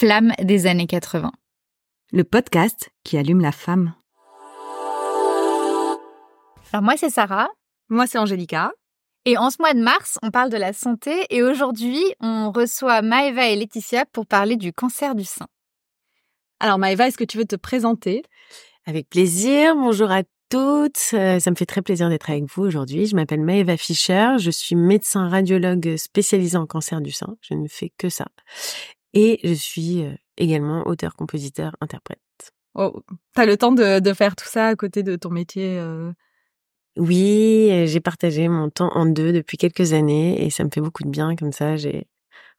Flamme des années 80. Le podcast qui allume la femme. Alors moi c'est Sarah. Moi c'est Angélica. Et en ce mois de mars, on parle de la santé et aujourd'hui, on reçoit Maëva et Laetitia pour parler du cancer du sein. Alors Maëva, est-ce que tu veux te présenter? Avec plaisir. Bonjour à toutes. Euh, ça me fait très plaisir d'être avec vous aujourd'hui. Je m'appelle Maëva Fischer. Je suis médecin radiologue spécialisé en cancer du sein. Je ne fais que ça. Et je suis également auteur, compositeur, interprète. Oh, t'as le temps de, de, faire tout ça à côté de ton métier euh... Oui, j'ai partagé mon temps en deux depuis quelques années et ça me fait beaucoup de bien comme ça. J'ai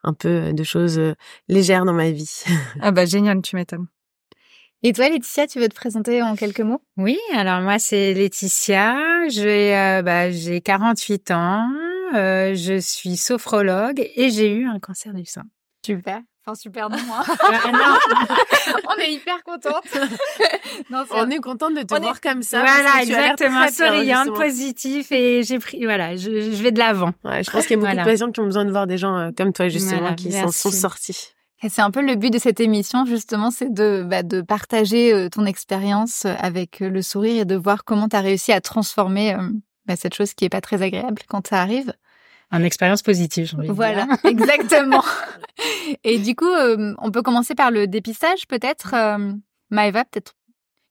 un peu de choses légères dans ma vie. ah bah génial, tu m'étonnes. Et toi, Laetitia, tu veux te présenter en quelques mots? Oui, alors moi c'est Laetitia, j'ai euh, bah, j'ai 48 ans, euh, je suis sophrologue et j'ai eu un cancer du sein. Super. Enfin, super non, moi. Hein. on est hyper contente. non, on est contente de te voir comme ça. Voilà, exactement. Souriante, positif et j'ai pris, voilà, je, je vais de l'avant. Ouais, je pense qu'il y a beaucoup de patients qui ont besoin de voir des gens euh, comme toi, justement, qui s'en sont sortis. Et c'est un peu le but de cette émission, justement, c'est de, bah, de partager euh, ton expérience euh, avec le sourire et de voir comment tu as réussi à transformer bah, cette chose qui est pas très agréable quand ça arrive. Une expérience positive, envie Voilà, exactement. Et du coup, euh, on peut commencer par le dépistage, peut-être. Euh, Maëva, peut-être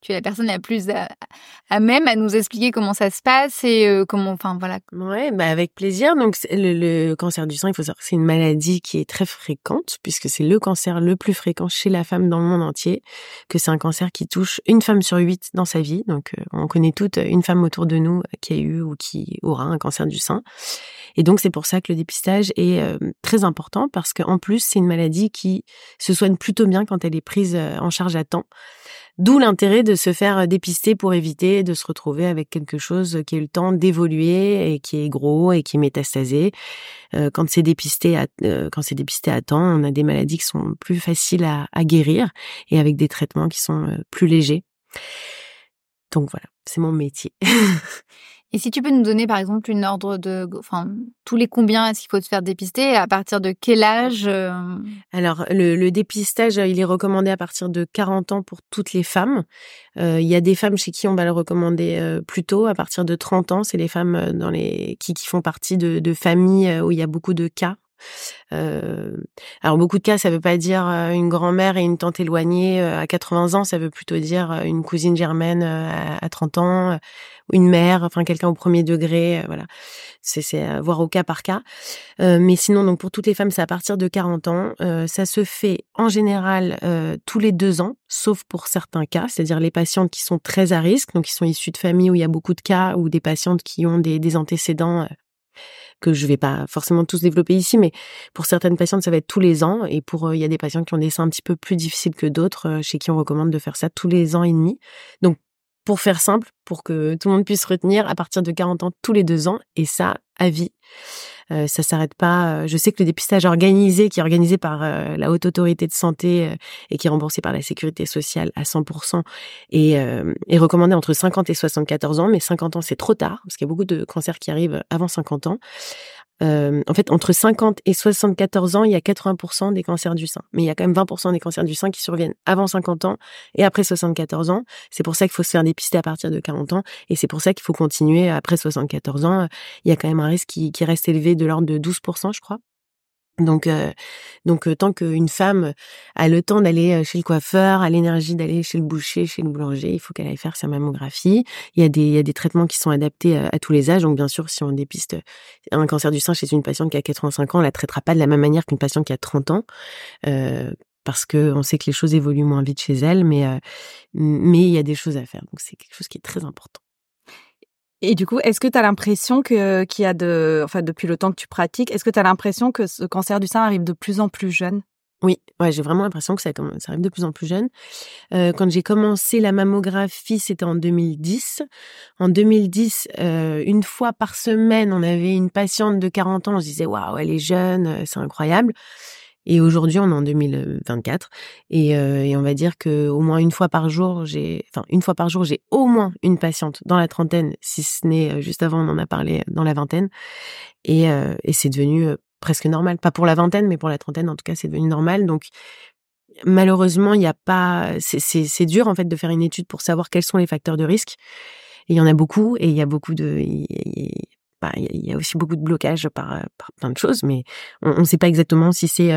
tu es la personne la plus à, même à nous expliquer comment ça se passe et euh, comment, enfin voilà. Ouais, bah avec plaisir. Donc le, le, cancer du sein, il faut savoir que c'est une maladie qui est très fréquente puisque c'est le cancer le plus fréquent chez la femme dans le monde entier. Que c'est un cancer qui touche une femme sur huit dans sa vie. Donc euh, on connaît toutes une femme autour de nous qui a eu ou qui aura un cancer du sein. Et donc c'est pour ça que le dépistage est euh, très important parce qu'en plus c'est une maladie qui se soigne plutôt bien quand elle est prise en charge à temps. D'où l'intérêt de se faire dépister pour éviter de se retrouver avec quelque chose qui a eu le temps d'évoluer et qui est gros et qui est métastasé. Euh, quand c'est dépisté à, euh, quand c'est dépisté à temps, on a des maladies qui sont plus faciles à, à guérir et avec des traitements qui sont euh, plus légers. Donc voilà, c'est mon métier. Et si tu peux nous donner par exemple une ordre de, enfin, tous les combien est-ce qu'il faut se faire dépister à partir de quel âge euh? Alors le, le, dépistage, il est recommandé à partir de 40 ans pour toutes les femmes. Euh, il y a des femmes chez qui on va le recommander euh, plus tôt, à partir de 30 ans. C'est les femmes euh, dans les qui, qui font partie de, de familles où il y a beaucoup de cas euh, alors beaucoup de cas, ça veut pas dire une grand-mère et une tante éloignée à 80 ans, ça veut plutôt dire une cousine germaine à 30 ans, une mère, enfin quelqu'un au premier degré, voilà. C'est voir au cas par cas. Euh, mais sinon donc pour toutes les femmes, c'est à partir de 40 ans. Euh, ça se fait en général tous les deux ans, sauf pour certains cas, c'est-à-dire les patientes qui sont très à risque, donc qui sont issues de familles où il y a beaucoup de cas ou des patientes qui ont des antécédents que je vais pas forcément tous développer ici, mais pour certaines patientes, ça va être tous les ans. Et pour, euh, il y a des patients qui ont des seins un petit peu plus difficiles que d'autres, euh, chez qui on recommande de faire ça tous les ans et demi. Donc, pour faire simple, pour que tout le monde puisse retenir, à partir de 40 ans, tous les deux ans, et ça, à vie. Euh, ça s'arrête pas. Je sais que le dépistage organisé, qui est organisé par euh, la haute autorité de santé euh, et qui est remboursé par la sécurité sociale à 100%, est, est recommandé entre 50 et 74 ans. Mais 50 ans, c'est trop tard parce qu'il y a beaucoup de cancers qui arrivent avant 50 ans. Euh, en fait, entre 50 et 74 ans, il y a 80% des cancers du sein. Mais il y a quand même 20% des cancers du sein qui surviennent avant 50 ans et après 74 ans. C'est pour ça qu'il faut se faire dépister à partir de 40 ans. Et c'est pour ça qu'il faut continuer après 74 ans. Il y a quand même un risque qui, qui reste élevé de l'ordre de 12%, je crois. Donc, euh, donc euh, tant qu'une femme a le temps d'aller euh, chez le coiffeur, a l'énergie d'aller chez le boucher, chez le boulanger, il faut qu'elle aille faire sa mammographie. Il y a des, il y a des traitements qui sont adaptés à, tous les âges. Donc, bien sûr, si on dépiste un cancer du sein chez une patiente qui a 85 ans, on la traitera pas de la même manière qu'une patiente qui a 30 ans. Parce que on sait que les choses évoluent moins vite chez elle, mais mais il y a des choses à faire. Donc c'est quelque chose qui est très important. Et du coup, est-ce que tu as l'impression que qu'il y a de, enfin depuis le temps que tu pratiques, est-ce que tu as l'impression que ce cancer du sein arrive de plus en plus jeune? Oui, ouais, j'ai vraiment l'impression que ça, ça, arrive de plus en plus jeune. Euh, quand j'ai commencé la mammographie, c'était en 2010. En 2010, euh, une fois par semaine, on avait une patiente de 40 ans. On se disait waouh, elle est jeune, euh, c'est incroyable. Et aujourd'hui, on est en 2024, et, euh, et on va dire que au moins une fois par jour, j'ai, enfin une fois par jour, j'ai au moins une patiente dans la trentaine, si ce n'est euh, juste avant, on en a parlé dans la vingtaine, et, euh, et c'est devenu presque normal. Pas pour la vingtaine, mais pour la trentaine, en tout cas, c'est devenu normal. Donc malheureusement, il n'y a pas. C'est dur en fait de faire une étude pour savoir quels sont les facteurs de risque. il y en a beaucoup, et il y a beaucoup de. Bah, il y a aussi beaucoup de blocages par, par plein de choses, mais on ne sait pas exactement si c'est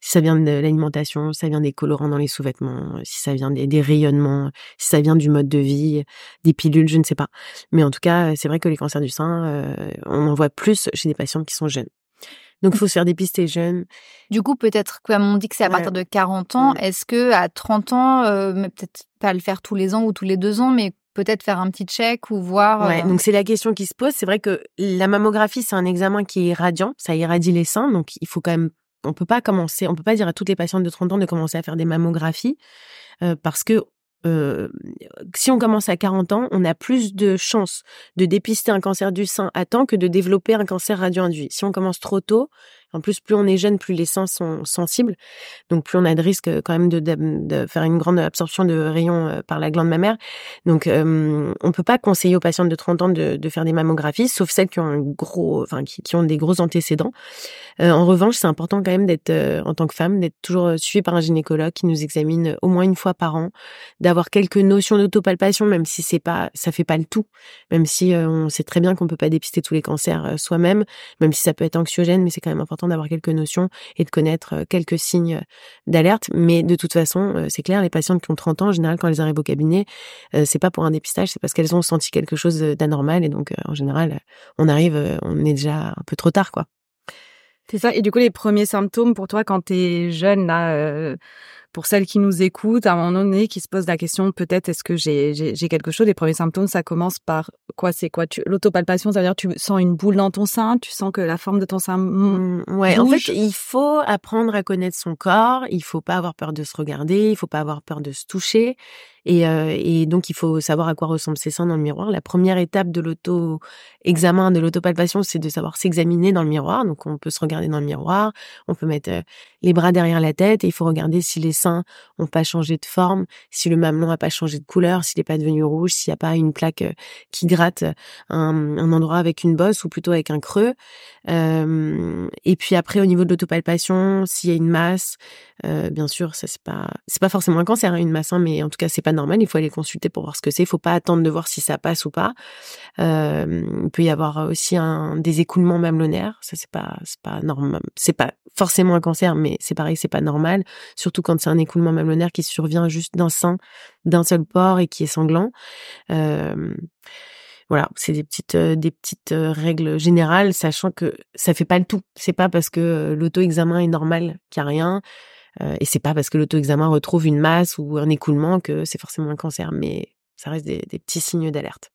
si ça vient de l'alimentation, si ça vient des colorants dans les sous-vêtements, si ça vient des, des, rayonnements, si ça vient du mode de vie, des pilules, je ne sais pas. Mais en tout cas, c'est vrai que les cancers du sein, euh, on en voit plus chez des patients qui sont jeunes. Donc, il faut se faire dépister jeune. Du coup, peut-être, comme on dit que c'est à partir de 40 ans, mmh. est-ce que à 30 ans, euh, peut-être pas le faire tous les ans ou tous les deux ans, mais peut-être faire un petit check ou voir. Ouais, euh, donc c'est la question qui se pose. C'est vrai que la mammographie, c'est un examen qui est radiant, ça irradie les seins, donc il faut quand même. On peut pas commencer, on peut pas dire à toutes les patientes de 30 ans de commencer à faire des mammographies euh, parce que euh, si on commence à 40 ans, on a plus de chances de dépister un cancer du sein à temps que de développer un cancer radio-induit. Si on commence trop tôt, en plus, plus on est jeune, plus les seins sont sensibles. Donc, plus on a de risque euh, quand même de, faire une grande absorption de rayons euh, par la glande mammaire. Donc, euh, on peut pas conseiller aux patientes de 30 ans de, faire des mammographies, sauf celles qui ont un gros, enfin, qui ont des gros antécédents. Euh, en revanche, c'est important quand même d'être, en tant que femme, d'être toujours suivie par un gynécologue qui nous examine au moins une fois par an, d'avoir quelques notions d'autopalpation, même si c'est pas, ça fait pas le tout, même si on sait très bien qu'on peut pas dépister tous les cancers soi-même, même si ça peut être anxiogène, mais c'est quand même important d'avoir quelques notions et de connaître quelques signes d'alerte. Mais de toute façon, c'est clair, les patientes qui ont 30 ans, en général, quand elles arrivent au cabinet, c'est pas pour un dépistage, c'est parce qu'elles ont senti quelque chose d'anormal. Et donc, en général, on arrive, on est déjà un peu trop tard, quoi. C'est ça. Et du coup, les premiers symptômes pour toi quand tu es jeune, là, pour celles qui nous écoutent, à un moment donné, qui se posent la question, peut-être, est-ce que j'ai, j'ai, quelque chose? Les premiers symptômes, ça commence par quoi? C'est quoi? Tu, L'autopalpation, ça veut dire tu sens une boule dans ton sein, tu sens que la forme de ton sein mmh, Ouais, en fait, il faut apprendre à connaître son corps, il faut pas avoir peur de se regarder, il faut pas avoir peur de se toucher. Et, euh, et, donc, il faut savoir à quoi ressemblent ses seins dans le miroir. La première étape de l'auto-examen, de l'autopalpation, c'est de savoir s'examiner dans le miroir. Donc, on peut se regarder dans le miroir, on peut mettre euh, les bras derrière la tête et il faut regarder si les seins ont pas changé de forme, si le mamelon a pas changé de couleur, s'il n'est pas devenu rouge, s'il n'y a pas une plaque euh, qui gratte un, un, endroit avec une bosse ou plutôt avec un creux. Et puis après, au niveau de l'autopalpation, s'il y a une masse, euh, bien sûr, ça c'est pas c'est pas forcément un cancer, hein, une masse, hein, mais en tout cas c'est pas normal. Il faut aller consulter pour voir ce que c'est. Il faut pas attendre de voir si ça passe ou pas. Il peut y avoir aussi un des écoulements mamelonnaires. Ça c'est pas pas normal. C'est pas forcément un cancer, mais c'est pareil, c'est pas normal. Surtout quand c'est un écoulement mamelonnaire qui survient juste d'un sein, d'un seul port et qui est sanglant. Euh, voilà, c'est des petites euh, des petites euh, règles générales, sachant que ça fait pas le tout. C'est pas parce que l'auto-examen est normal qu'il y a rien. Euh, et c'est pas parce que l'auto-examen retrouve une masse ou un écoulement que c'est forcément un cancer, mais ça reste des, petits signes d'alerte.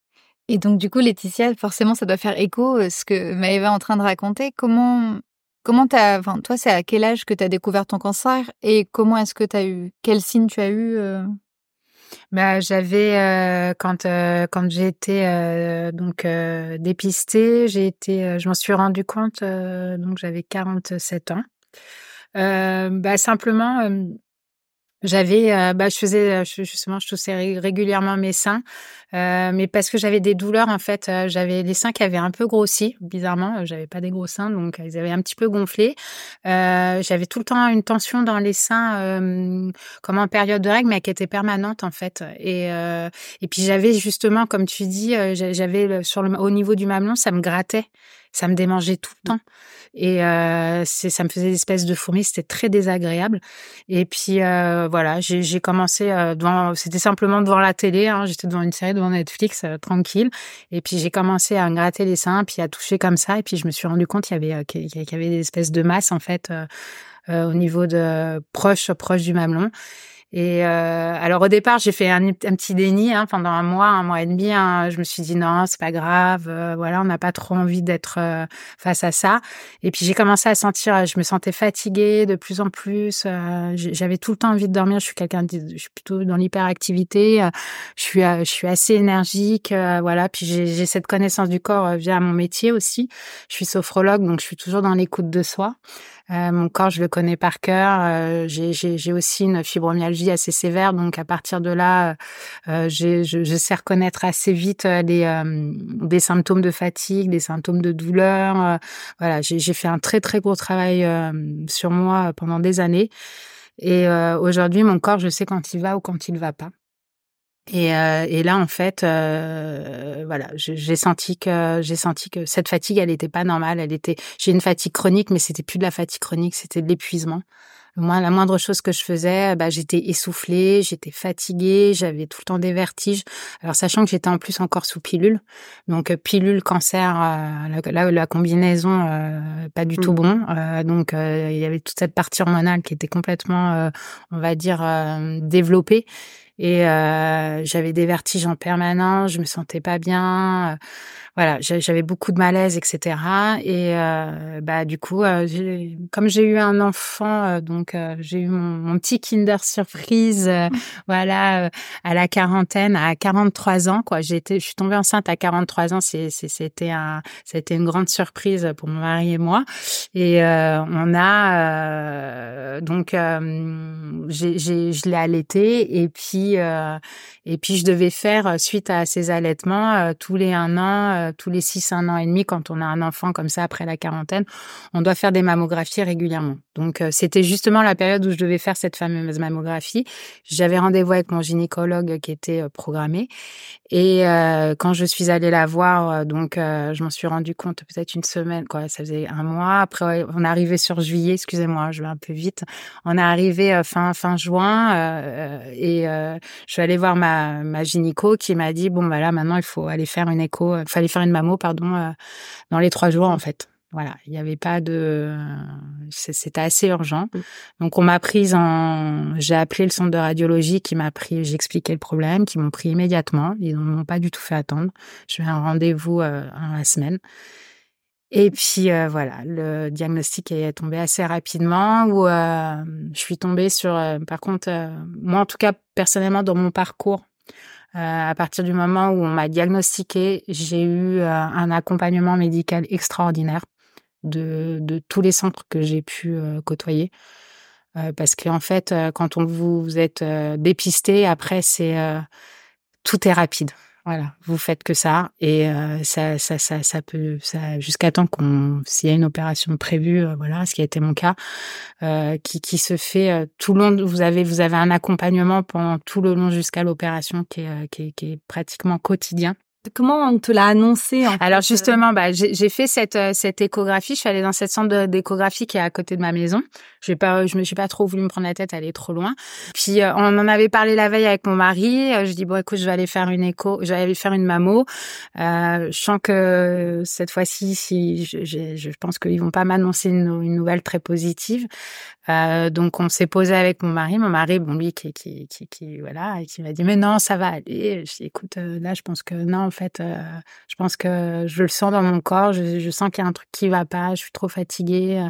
Et donc du coup, Laetitia, forcément, ça doit faire écho à ce que Maëva est en train de raconter. Comment, comment t'as, toi, c'est à quel âge que tu as découvert ton cancer et comment est-ce que tu as eu, quel signe tu as eu euh? bah, j'avais euh, quand quand j'ai été donc dépistée, j'ai été, je m'en suis rendu compte donc j'avais 47 ans. Euh, bah, simplement, j'avais, euh, bah, je faisais justement, je toussais régulièrement mes seins, euh, mais parce que j'avais des douleurs en fait, j'avais les seins qui avaient un peu grossi, bizarrement, j'avais pas des gros seins, donc ils avaient un petit peu gonflé. j'avais tout le temps une tension dans les seins, comme en période de règles, mais qui était permanente en fait. Et et puis j'avais justement, comme tu dis, j'avais sur le au niveau du mamelon, ça me grattait ça me démangeait tout le mmh. temps. Et euh, ça me faisait des espèces de fourmis, c'était très désagréable. Et puis euh, voilà, j'ai commencé euh, devant, c'était simplement devant la télé, hein, j'étais devant une série devant Netflix, euh, tranquille. Et puis j'ai commencé à gratter les seins, puis à toucher comme ça. Et puis je me suis rendu compte qu'il y avait, qu'il y avait des espèces de masses en fait au niveau de proche proche du mamelon. Et euh, alors au départ, j'ai fait un, petit déni hein, pendant un mois, un mois et demi. Hein, je me suis dit non, c'est pas grave. Euh, voilà, on n'a pas trop envie d'être euh, face à ça. Et puis j'ai commencé à sentir, je me sentais fatiguée de plus en plus. Euh, j'avais tout le temps envie de dormir. Je suis quelqu'un, je suis plutôt dans l'hyperactivité. je suis, je suis assez énergique. voilà. Puis j'ai cette connaissance du corps via mon métier aussi. Je suis sophrologue, donc je suis toujours dans l'écoute de soi. Euh, mon corps, je le connais par cœur. Euh, j'ai aussi une fibromyalgie assez sévère, donc à partir de là, euh, je, sais reconnaître assez vite des symptômes de fatigue, des symptômes de douleur. voilà, j'ai fait un très très gros travail sur moi pendant des années. Et aujourd'hui, mon corps, je sais quand il va ou quand il ne va pas. Et, euh, et, là, en fait, euh, voilà, j'ai senti que j'ai senti que cette fatigue, elle n'était pas normale. Elle était, j'ai une fatigue chronique, mais c'était plus de la fatigue chronique, c'était de l'épuisement. Moi, la moindre chose que je faisais, bah, j'étais essoufflée, j'étais fatiguée, j'avais tout le temps des vertiges. Alors, sachant que j'étais en plus encore sous pilule, donc euh, pilule cancer, euh, là, la, combinaison euh, pas du tout mmh. bon. Euh, donc, il y avait toute cette partie hormonale qui était complètement, on va dire, développée. Et euh, j'avais des vertiges en permanence, je me sentais pas bien. Euh, voilà, j'avais beaucoup de malaise, etc. Et euh, bah du coup, euh, comme j'ai eu un enfant, euh, donc euh, j'ai eu mon, petit Kinder surprise, mmh. voilà, à la quarantaine, à 43 ans, quoi. J'ai été, je suis tombée enceinte à 43 ans. C'était un, c'était une grande surprise pour mon mari et moi. Et on a donc, j'ai, je l'ai allaité et puis, et puis je devais faire suite à ces allaitements tous les un an euh, tous les 6, un an et demi, quand on a un enfant comme ça après la quarantaine, on doit faire des mammographies régulièrement. Donc, euh, c'était justement la période où je devais faire cette fameuse mammographie. J'avais rendez-vous avec mon gynécologue qui était euh, programmé. Et quand je suis allée la voir, donc, je m'en suis rendu compte peut-être une semaine, quoi, ça faisait un mois. Après, on est arrivé sur juillet, excusez-moi, je vais un peu vite. On est arrivé fin, fin juin et je suis allée voir ma, ma gynéco qui m'a dit, bon, voilà, maintenant, il faut aller faire une écho, il fallait faire une mammo, pardon, euh, dans les trois jours en fait. Voilà, il n'y avait pas de, c'était assez urgent. Mmh. Donc on m'a prise en, j'ai appelé le centre de radiologie qui m'a pris, j'ai expliqué le problème, qui m'ont pris immédiatement. Ils n'ont pas du tout fait attendre. Je vais un rendez-vous euh, en la semaine. Et puis euh, voilà, le diagnostic est tombé assez rapidement. Où je suis tombée sur, par contre, moi en tout cas personnellement dans mon parcours, euh, à partir du moment où on m'a diagnostiqué, j'ai eu euh, un accompagnement médical extraordinaire de, de tous les centres que j'ai pu euh, côtoyer. parce qu'en fait, quand on vous, vous êtes dépisté, après, c'est tout est rapide. Voilà, vous faites que ça et euh, ça, ça, ça, ça peut, ça, jusqu'à temps qu'on, s'il y a une opération prévue, euh, voilà, ce qui a été mon cas, euh, qui, qui se fait tout le long. Vous avez, vous avez un accompagnement pendant tout le long jusqu'à l'opération qui est, qui est, qui est pratiquement quotidien. Comment on te l'a annoncé en Alors justement, bah, j'ai fait cette euh, cette échographie. Je suis allée dans cette centre d'échographie qui est à côté de ma maison. Je pas, je me suis pas trop voulu me prendre la tête, est trop loin. Puis euh, on en avait parlé la veille avec mon mari. Euh, je dis bon écoute, je vais aller faire une écho, je vais aller faire une mammo. Euh, je sens que cette fois-ci, si je, je, je pense qu'ils vont pas m'annoncer une, une, nouvelle très positive. Euh, donc on s'est posé avec mon mari. Mon mari, bon lui qui qui qui, qui voilà, et qui m'a dit mais non ça va aller. Je dis écoute là je pense que non en fait. Euh, je pense que je le sens dans mon corps. Je, sens qu'il y a un truc qui va pas. Je suis trop fatiguée. Euh,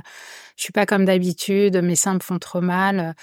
je suis pas comme d'habitude. Mes seins me font trop mal.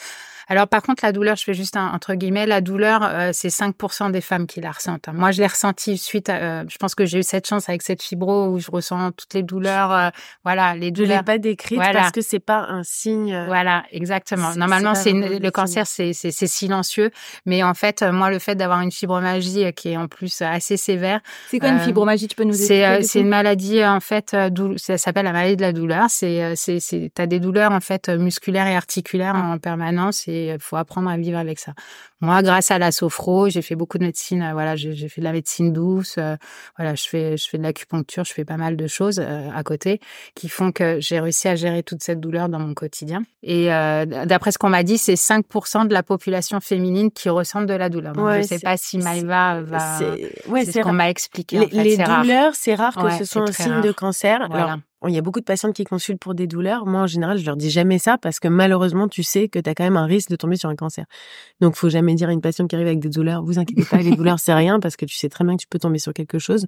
Alors par contre, la douleur, je fais juste un, entre guillemets, la douleur, euh, c'est 5% des femmes qui la ressentent. Hein. Moi, je l'ai ressentie suite à, je pense que j'ai eu cette chance avec cette fibro où je ressens toutes les douleurs, voilà, les douleurs. Je l'ai pas décrite parce que c'est pas un signe. Voilà, exactement. Normalement, c'est le cancer, c'est silencieux, mais en fait, moi, le fait d'avoir une fibromagie qui est en plus assez sévère, c'est quoi une euh, fibromagie Tu peux nous expliquer C'est euh, c'est une maladie en fait, euh, ça s'appelle la maladie de la douleur. C'est c'est c'est t'as des douleurs en fait musculaires et articulaires ah. en permanence et il faut apprendre à vivre avec ça. Moi, grâce à la sophro, j'ai fait beaucoup de médecine. Euh, voilà, j'ai fait de la médecine douce. Euh, voilà, je fais, je fais de l'acupuncture, je fais pas mal de choses euh, à côté qui font que j'ai réussi à gérer toute cette douleur dans mon quotidien. Et d'après ce qu'on m'a dit, c'est 5% de la population féminine qui ressent de la douleur. Donc, je sais pas si Maïva va. C'est ce qu'on m'a expliqué. Les, douleurs, c'est rare que ce soit un signe de cancer. Voilà il y a beaucoup de patientes qui consultent pour des douleurs. Moi, en général, je leur dis jamais ça parce que malheureusement, tu sais que tu as quand même un risque de tomber sur un cancer. Donc, faut jamais dire à une patiente qui arrive avec des douleurs, vous inquiétez pas, les douleurs, c'est rien parce que tu sais très bien que tu peux tomber sur quelque chose.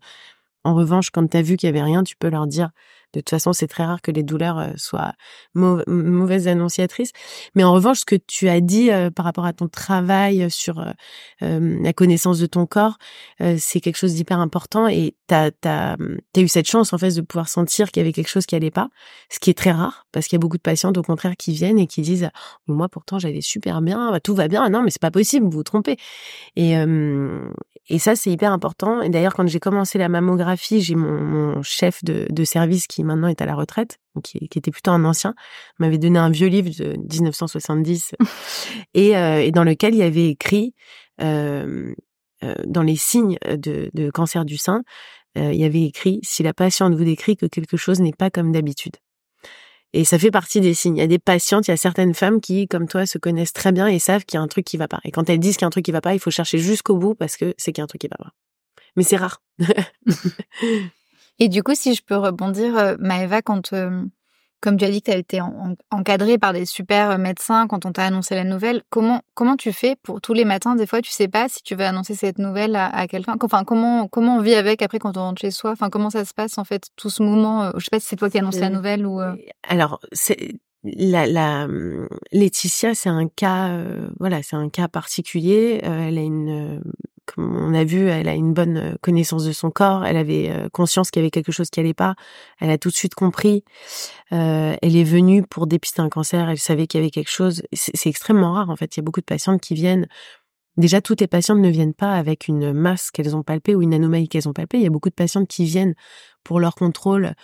En revanche, quand tu as vu qu'il y avait rien, tu peux leur dire de toute façon, c'est très rare que les douleurs euh, soient mauvaises annonciatrices. Mais en revanche, ce que tu as dit euh, par rapport à ton travail sur euh, la connaissance de ton corps, c'est quelque chose d'hyper important. Et tu as, as, eu cette chance, en fait, de pouvoir sentir qu'il y avait quelque chose qui allait pas, ce qui est très rare, parce qu'il y a beaucoup de patientes, au contraire, qui viennent et qui disent Moi, pourtant, j'allais super bien, tout va bien. Non, mais c'est pas possible, vous vous trompez. Et, et ça, c'est hyper important. Et d'ailleurs, quand j'ai commencé la mammographie, j'ai mon, mon chef de, de service qui qui maintenant est à la retraite, qui, était plutôt un ancien, m'avait donné un vieux livre de 1970 et, et, dans lequel il y avait écrit dans les signes de, de, cancer du sein, il y avait écrit si la patiente vous décrit que quelque chose n'est pas comme d'habitude. Et ça fait partie des signes. Il y a des patientes, il y a certaines femmes qui, comme toi, se connaissent très bien et savent qu'il y a un truc qui va pas. Et quand elles disent qu'il y a un truc qui va pas, il faut chercher jusqu'au bout parce que c'est qu'il y a un truc qui va pas. Mais c'est rare. et du coup, si je peux rebondir, euh, Maëva, quand euh, comme tu as dit que tu as été encadré par des super euh, médecins quand on t'a annoncé la nouvelle, comment comment tu fais pour tous les matins Des fois, tu sais pas si tu vas annoncer cette nouvelle à, quelqu'un? Enfin, comment comment on vit avec après quand on rentre chez soi? Enfin, comment ça se passe en fait tout ce moment euh, Je sais pas si c'est toi qui as annoncé la nouvelle ou. Euh? Alors, c'est la, la Laetitia, c'est un cas, voilà, c'est un cas particulier. elle a une on a vu, elle a une bonne euh, connaissance de son corps. Elle avait euh, conscience qu'il y avait quelque chose qui allait pas. Elle a tout de suite compris. Euh, elle est venue pour dépister un cancer. Elle savait qu'il y avait quelque chose. C'est extrêmement rare en fait. Il y a beaucoup de patientes qui viennent. Déjà, toutes les patientes ne viennent pas avec une masse qu'elles ont palpée ou une anomalie qu'elles ont palpée. Il y a beaucoup de patientes qui viennent pour leur contrôle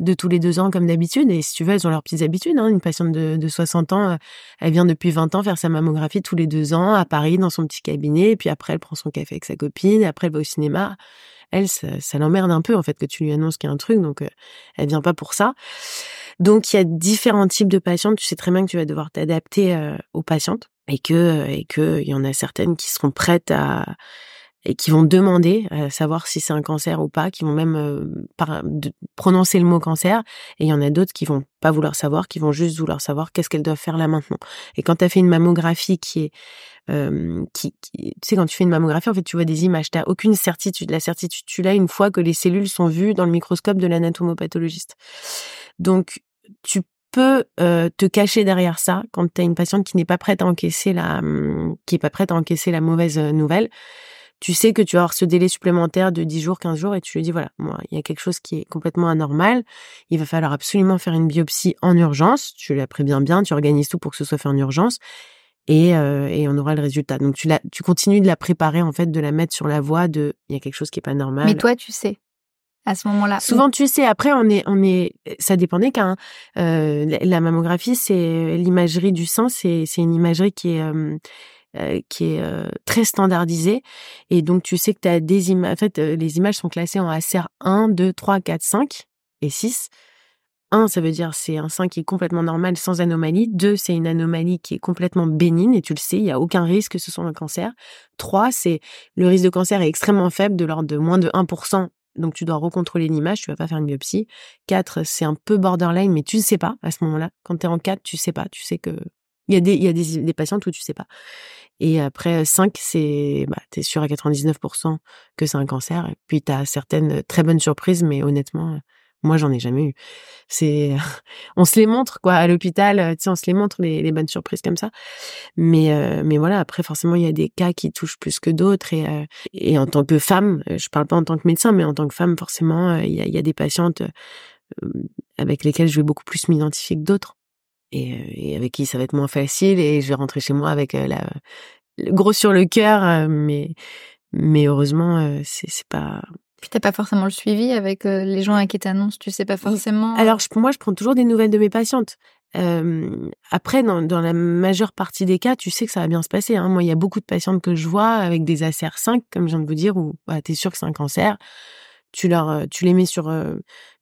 de tous les deux ans comme d'habitude. Et si tu veux, elles ont leurs petites habitudes. Hein. Une patiente de, de 60 ans, euh, elle vient depuis 20 ans faire sa mammographie tous les deux ans à Paris dans son petit cabinet. Et puis après, elle prend son café avec sa copine. Après, elle va au cinéma. Elle, ça, l'emmerde un peu en fait que tu lui annonces qu'il y a un truc. Donc, euh, elle vient pas pour ça. Donc, il y a différents types de patientes. Tu sais très bien que tu vas devoir t'adapter euh, aux patientes et que et que il y en a certaines qui seront prêtes à et qui vont demander à savoir si c'est un cancer ou pas, qui vont même euh, par, prononcer le mot cancer, et il y en a d'autres qui vont pas vouloir savoir, qui vont juste vouloir savoir qu'est-ce qu'elles doivent faire là maintenant. Et quand tu as fait une mammographie qui est euh, qui, tu sais quand tu fais une mammographie en fait tu vois des images, tu aucune certitude, la certitude tu l'as une fois que les cellules sont vues dans le microscope de l'anatomopathologiste. Donc tu peux euh, te cacher derrière ça quand tu as une patiente qui n'est pas prête à encaisser la qui est pas prête à encaisser la mauvaise nouvelle tu sais que tu vas avoir ce délai supplémentaire de 10 jours, 15 jours et tu lui dis voilà, moi, il y a quelque chose qui est complètement anormal. Il va falloir absolument faire une biopsie en urgence. Tu la préviens bien, tu organises tout pour que ce soit fait en urgence et, euh, et on aura le résultat. Donc tu la, tu continues de la préparer en fait, de la mettre sur la voie de il y a quelque chose qui est pas normal. Mais toi, tu sais à ce moment-là. Souvent, tu sais. Après, on est, on est, ça dépendait qu'un. Euh, la mammographie, c'est l'imagerie du sein, c'est, c'est une imagerie qui est, euh, euh, qui est euh, très standardisé et donc tu sais que tu as des images en fait euh, les images sont classées en ACR 1 2 3 4 5 et 6 1 ça veut dire c'est un sein qui est complètement normal sans anomalie 2 c'est une anomalie qui est complètement bénigne et tu le sais il y a aucun risque que ce soit un cancer 3 c'est le risque de cancer est extrêmement faible de l'ordre de moins de 1% donc tu dois recontrôler l'image, tu vas pas faire une biopsie. 4, c'est un peu borderline, mais tu ne sais pas à ce moment-là. Quand tu es en 4, tu sais pas. Tu sais que il y a des patientes où tu sais pas. Et après 5, c'est, bah, t'es sûr à 99% que c'est un cancer. Et puis t'as certaines très bonnes surprises, mais honnêtement, moi j'en ai jamais eu. C'est, on se les montre quoi à l'hôpital, tu sais, on se les montre les, bonnes surprises comme ça. Mais, euh, mais voilà, après forcément il y a des cas qui touchent plus que d'autres et, euh, et en tant que femme, je parle pas en tant que médecin, mais en tant que femme forcément, il y a des patientes avec lesquelles je vais beaucoup plus m'identifier que d'autres et, avec qui ça va être moins facile et je vais rentrer chez moi avec la, le gros sur le cœur, mais mais heureusement c'est c'est pas. Puis t'as pas forcément le suivi avec les gens à qui t'annonces, tu sais pas forcément. Alors moi je prends toujours des nouvelles de mes patientes. Euh, après, dans, dans, la majeure partie des cas, tu sais que ça va bien se passer. Hein. Moi, il y a beaucoup de patientes que je vois avec des ACR5, comme je viens de vous dire, où bah, tu es sûr que c'est un cancer tu leur tu les mets sur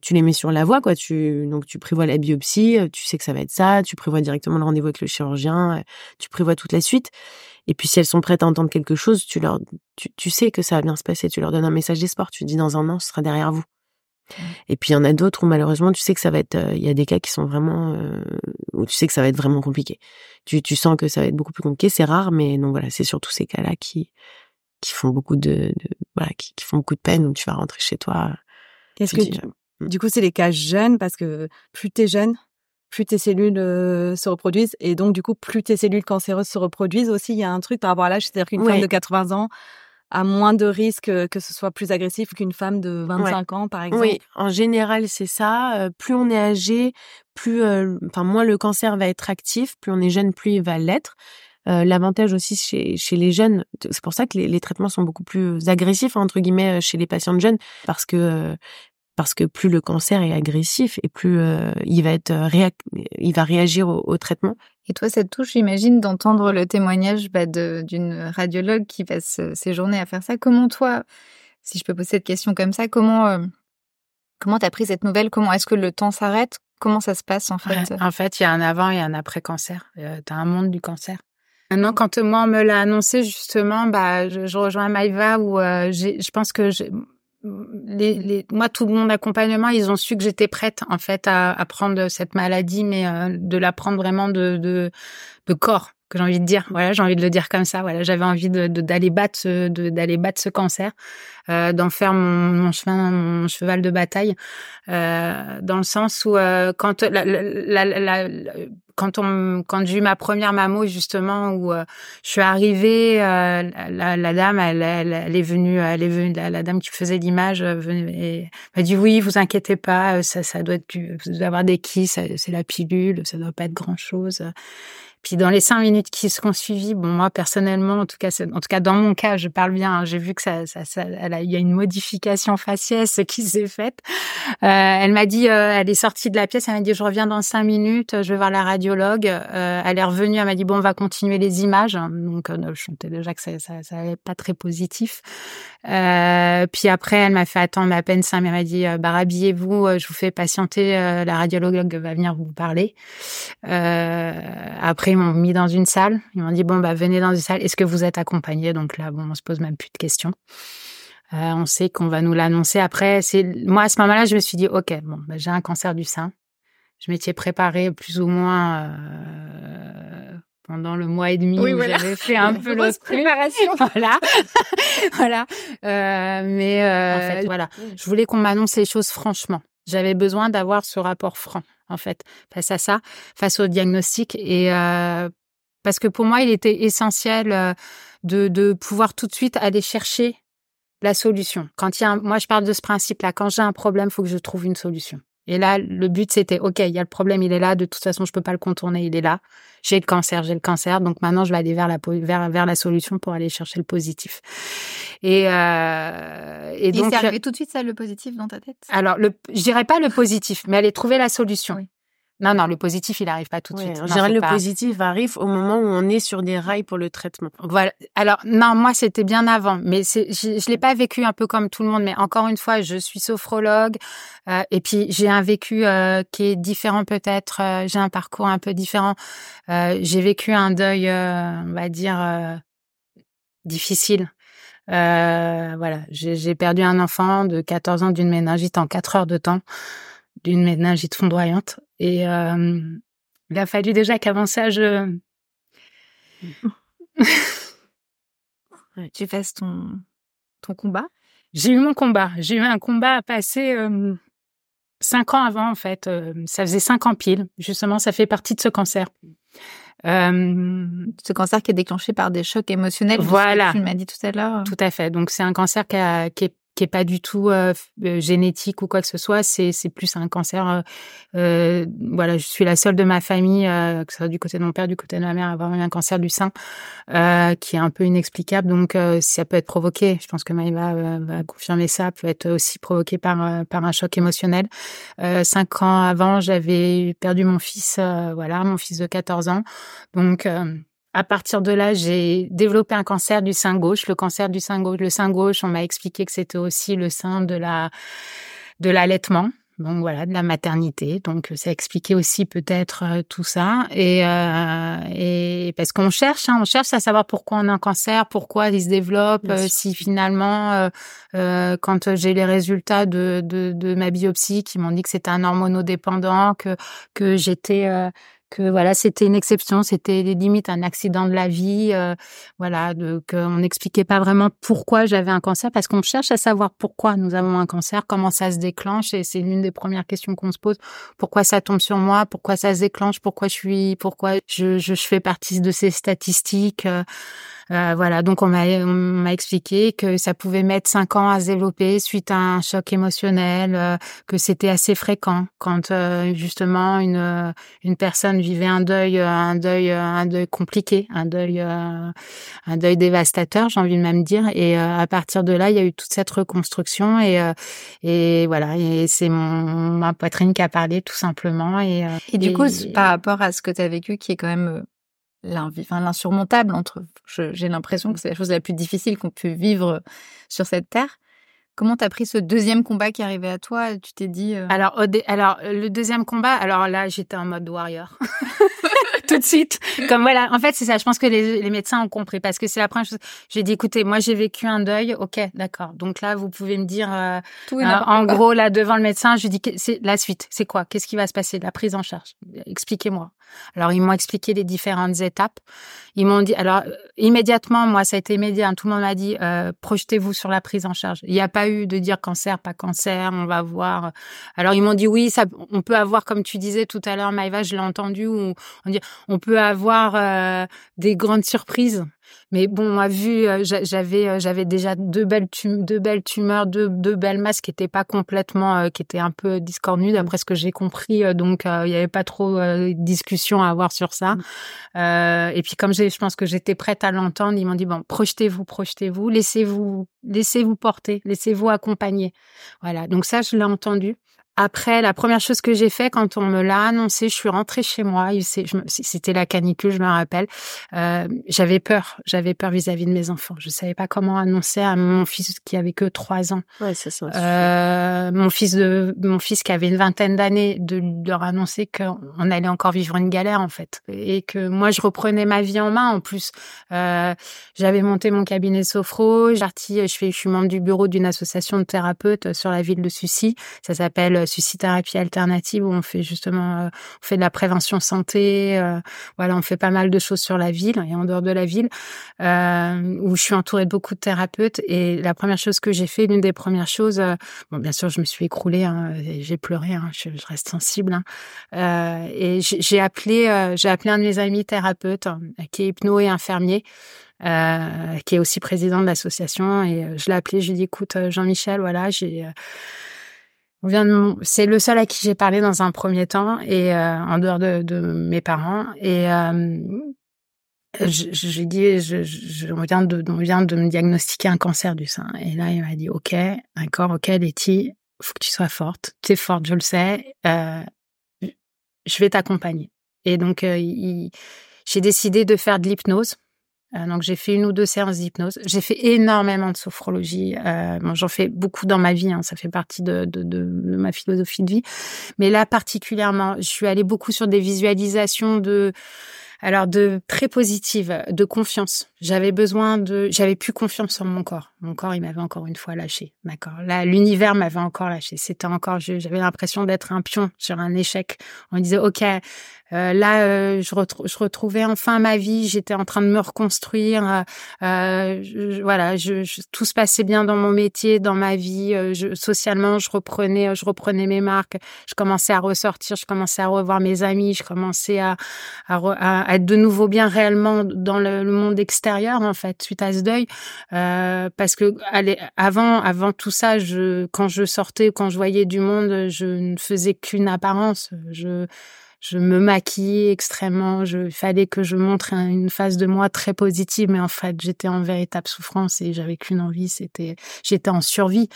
tu les mets sur la voie quoi. Tu donc tu prévois la biopsie tu sais que ça va être ça tu prévois directement le rendez-vous avec le chirurgien tu prévois toute la suite. Et puis si elles sont prêtes à entendre quelque chose tu leur tu, tu sais que ça va bien se passer tu leur donnes un message d'espoir tu dis dans un an ce sera derrière vous. Mmh. et puis il y en a d'autres où malheureusement tu sais que ça va être il y a des cas qui sont vraiment où tu sais que ça va être vraiment compliqué. Tu tu sens que ça va être beaucoup plus compliqué c'est rare mais non voilà c'est surtout ces cas là qui qui font beaucoup de, voilà, qui, font beaucoup de peine où tu vas rentrer chez toi. Qu'est-ce que hmm. du coup c'est les cas jeunes parce que plus t'es jeune, plus tes cellules euh, se reproduisent et donc du coup plus tes cellules cancéreuses se reproduisent aussi. Il y a un truc par rapport à l'âge, c'est-à-dire qu'une femme de 80 ans a moins de risques que ce soit plus agressif qu'une femme de 25 ans, par exemple. Oui, en général, c'est ça. Euh, plus on est âgé, plus, euh, enfin, moins le cancer va être actif. Plus on est jeune, plus il va l'être. Euh, l'avantage aussi chez, chez les jeunes, c'est pour ça que les, les, traitements sont beaucoup plus agressifs entre guillemets chez les patientes jeunes, parce que parce que plus le cancer est agressif et plus il va être il va réagir au, traitement. Et toi, cette touche, j'imagine, d'entendre le témoignage bah, d'une radiologue qui passe ses journées à faire ça. Comment toi, si je peux poser cette question comme ça, comment comment t'as pris cette nouvelle? Comment est-ce que le temps s'arrête? Comment ça se passe en fait? En fait, il y a un avant et un après cancer. tu as un monde du cancer. Maintenant, quand moi on me l'a annoncé justement, bah je, rejoins Maïva où je pense que les, les, moi, tout mon accompagnement, ils ont su que j'étais prête en fait à, à, prendre cette maladie, mais euh, de la prendre vraiment de corps, que j'ai envie de dire. Voilà, j'ai envie de le dire comme ça. Voilà, j'avais envie de d'aller battre ce, d'aller battre ce cancer, euh, d'en faire mon, mon, chemin, mon cheval de bataille, euh, dans le sens où euh, quand la, la, la, quand on quand j'ai eu ma première mammo justement où euh, je suis arrivée euh, la, la, dame elle, elle, est venue elle est venue la, dame qui faisait l'image euh, m'a dit oui vous inquiétez pas ça ça doit être vous devez avoir des qui c'est la pilule ça doit pas être grand chose puis dans les cinq minutes qui se sont suivies, bon moi personnellement, en tout cas, en tout cas dans mon cas, je parle bien. Hein, j'ai vu que ça, ça, ça elle a, il y a une modification faciès qui s'est faite. Euh, elle m'a dit, euh, elle est sortie de la pièce, elle m'a dit je reviens dans cinq minutes, je vais voir la radiologue. Euh, elle est revenue, elle m'a dit bon on va continuer les images. Donc euh, je sentais déjà que ça, ça, ça pas très positif. Euh, puis après elle m'a fait attendre à peine cinq minutes, elle m'a dit bah rhabillez-vous, je vous fais patienter, la radiologue va venir vous parler. après ils m'ont mis dans une salle. Ils m'ont dit bon bah venez dans une salle. Est-ce que vous êtes accompagné Donc là bon on se pose même plus de questions. Euh, on sait qu'on va nous l'annoncer après. C'est moi à ce moment-là je me suis dit ok bon bah, j'ai un cancer du sein. Je m'étais préparée plus ou moins euh, pendant le mois et demi où j'avais fait un peu l'autre préparation. voilà, voilà. Euh, mais en fait, voilà, je voulais qu'on m'annonce les choses franchement. J'avais besoin d'avoir ce rapport franc en fait, face à ça, face au diagnostic. Et euh, parce que pour moi, il était essentiel euh, de, de pouvoir tout de suite aller chercher la solution. Quand il y a moi, je parle de ce principe-là. Quand j'ai un problème, il faut que je trouve une solution. Et là, le but, c'était, OK, il y a le problème, il est là. De toute façon, je peux pas le contourner, il est là. J'ai le cancer, j'ai le cancer. Donc maintenant, je vais aller vers la, vers, vers la solution pour aller chercher le positif. Et, euh, et, donc. c'est arrivé tout de suite, ça, le positif dans ta tête? Alors, le, je dirais pas le positif, mais aller trouver la solution. Oui. Non, non, le positif, il n'arrive pas tout de suite. En général, le positif arrive au moment où on est sur des rails pour le traitement. Voilà. Alors, non, moi, c'était bien avant, mais je ne l'ai pas vécu un peu comme tout le monde. Mais encore une fois, je suis sophrologue euh, et puis j'ai un vécu euh, qui est différent peut-être. Euh, j'ai un parcours un peu différent. Euh, j'ai vécu un deuil, euh, on va dire, euh, difficile. voilà, j'ai perdu un enfant de 14 ans d'une méningite en 4 heures de temps d'une méningite fondoyante. Et euh, il a fallu déjà qu'avant ça, je... tu fasses ton, ton combat? J'ai eu mon combat. J'ai eu un combat à passer euh, cinq ans avant, en fait. Euh, ça faisait cinq ans pile. Justement, ça fait partie de ce cancer. Ce cancer qui est déclenché par des chocs émotionnels. Voilà. Tu m'as dit tout à l'heure. Tout à fait. Donc, c'est un cancer qui, a, qui est qui est pas du tout euh, euh, génétique ou quoi que ce soit, c'est plus un cancer. Euh, voilà, je suis la seule de ma famille, que ce soit du côté de mon père, du côté de ma mère, à avoir eu un cancer du sein, qui est un peu inexplicable. Donc ça peut être provoqué. Je pense que Maïva va confirmer ça. Peut être aussi provoqué par par un choc émotionnel. cinq ans avant, j'avais perdu mon fils, voilà, mon fils de 14 ans. Donc à partir de là, j'ai développé un cancer du sein gauche. Le cancer du sein gauche, le sein gauche, on m'a expliqué que c'était aussi le sein de la de l'allaitement. Donc voilà, de la maternité. Donc ça expliquait aussi peut-être euh, tout ça. Et, euh, et parce qu'on cherche, hein, on cherche à savoir pourquoi on a un cancer, pourquoi il se développe, euh, si finalement, euh, quand j'ai les résultats de, de, de, ma biopsie qui m'ont dit que c'était un hormonodépendant, que que j'étais que voilà, c'était une exception, c'était limite un accident de la vie, euh, voilà, qu'on n'expliquait pas vraiment pourquoi j'avais un cancer, parce qu'on cherche à savoir pourquoi nous avons un cancer, comment ça se déclenche, et c'est l'une des premières questions qu'on se pose. Pourquoi ça tombe sur moi? Pourquoi ça se déclenche? Pourquoi je suis Pourquoi je, je, fais partie de ces statistiques? Euh, euh, voilà, donc on m'a expliqué que ça pouvait mettre cinq ans à se développer suite à un choc émotionnel, euh, que c'était assez fréquent quand justement une une personne vivait un deuil, un deuil, un deuil compliqué, un deuil, un deuil dévastateur, j'ai envie de même dire. Et à partir de là, il y a eu toute cette reconstruction et et voilà. Et c'est mon ma poitrine qui a parlé tout simplement. Et, et du coup, par rapport à ce que tu as vécu, qui est quand même l'insurmontable entre, j'ai l'impression que c'est la chose la plus difficile qu'on peut vivre sur cette terre. Comment t'as pris ce deuxième combat qui arrivait à toi Tu t'es dit euh Alors, alors le deuxième combat, alors là j'étais en mode warrior. tout de suite. Comme voilà, en fait, c'est ça. Je pense que les, les, médecins ont compris parce que c'est la première chose. J'ai dit, écoutez, moi, j'ai vécu un deuil. Ok, d'accord. Donc là, vous pouvez me dire, euh, Tout euh, en gros, là, devant le médecin, je lui dis, c'est la suite. C'est quoi? Qu'est-ce qui va se passer? La prise en charge. Expliquez-moi. Alors, ils m'ont expliqué les différentes étapes. Ils m'ont dit, alors, euh, immédiatement, moi, ça a été immédiat. Tout le monde m'a dit, euh, projetez-vous sur la prise en charge. Il n'y a pas eu de dire cancer, pas cancer, on va voir. Alors, ils m'ont dit, oui, ça, on peut avoir, comme tu disais tout à l'heure, Maïva, je l'ai entendu, où on dit, on peut avoir euh, des grandes surprises. Mais bon, on a vu, euh, j'avais euh, j'avais déjà deux belles deux belles tumeurs, deux, deux belles masses qui étaient pas complètement, qui étaient un peu discornues d'après ce que j'ai compris. donc il y avait pas trop de discussion à avoir sur ça. Mmh. et puis comme je pense que j'étais prête à l'entendre, ils m'ont dit bon, projetez-vous, projetez-vous, laissez-vous laissez-vous porter, laissez-vous accompagner. Voilà. Donc ça, je l'ai entendu. Après, la première chose que j'ai fait quand on me l'a annoncé, je suis rentrée chez moi. C'était la canicule, je me rappelle. Euh, j'avais peur, j'avais peur vis-à-vis de mes enfants. Je savais pas comment annoncer à mon fils qui avait que trois ans. Ouais, c'est ça. Euh, mon fils de, mon fils qui avait une vingtaine d'années, de leur annoncer qu'on allait encore vivre une galère en fait, et que moi je reprenais ma vie en main. En plus, euh, j'avais monté mon cabinet sophro. J'ai je je suis membre du bureau d'une association de thérapeutes sur la ville de Sucy. Ça s'appelle euh, suicide-thérapie alternative où on fait justement euh, on fait de la prévention santé euh, voilà on fait pas mal de choses sur la ville et en dehors de la ville où je suis entourée de beaucoup de thérapeutes et la première chose que j'ai fait l'une des premières choses bon bien sûr je me suis écroulée hein, j'ai pleuré hein, je, reste sensible hein, et j'ai appelé j'ai appelé un de mes amis thérapeutes qui est hypno et infirmier qui est aussi président de l'association. Et je l'ai appelé, je lui ai dit, écoute, Jean-Michel, voilà, j'ai vient c'est le seul à qui j'ai parlé dans un premier temps et euh, en dehors de, de, mes parents et euh, dit je, on vient de on vient de me diagnostiquer un cancer du sein. Et là il m'a dit ok d'accord ok Letty faut que tu sois forte. Tu es forte je le sais euh, je vais t'accompagner. Et donc euh, j'ai décidé de faire de l'hypnose donc j'ai fait une ou deux séances d'hypnose. J'ai fait énormément de sophrologie. Euh, bon, j'en fais beaucoup dans ma vie. Hein, ça fait partie de, de, de, de, ma philosophie de vie. Mais là particulièrement, je suis allée beaucoup sur des visualisations de alors de très positive, de confiance. J'avais besoin de, j'avais plus confiance en mon corps. Mon corps, il m'avait encore une fois lâché. D'accord. Là, l'univers m'avait encore lâché. C'était encore, j'avais l'impression d'être un pion sur un échec. On disait, ok, euh, là, euh, je, retrouvais enfin ma vie. J'étais en train de me reconstruire. Euh, voilà, tout se passait bien dans mon métier, dans ma vie. Socialement, je reprenais, je reprenais mes marques. Je commençais à ressortir. Je commençais à revoir mes amis. Je commençais à, être de nouveau bien réellement dans le, monde extérieur en fait suite à ce deuil. parce que allez, avant, avant tout ça, quand je sortais, quand je voyais du monde, je ne faisais qu'une apparence. Je me maquillais extrêmement. Je fallait que je montre une face de moi très positive, mais en fait, j'étais en véritable souffrance et j'avais qu'une envie, c'était, j'étais en survie.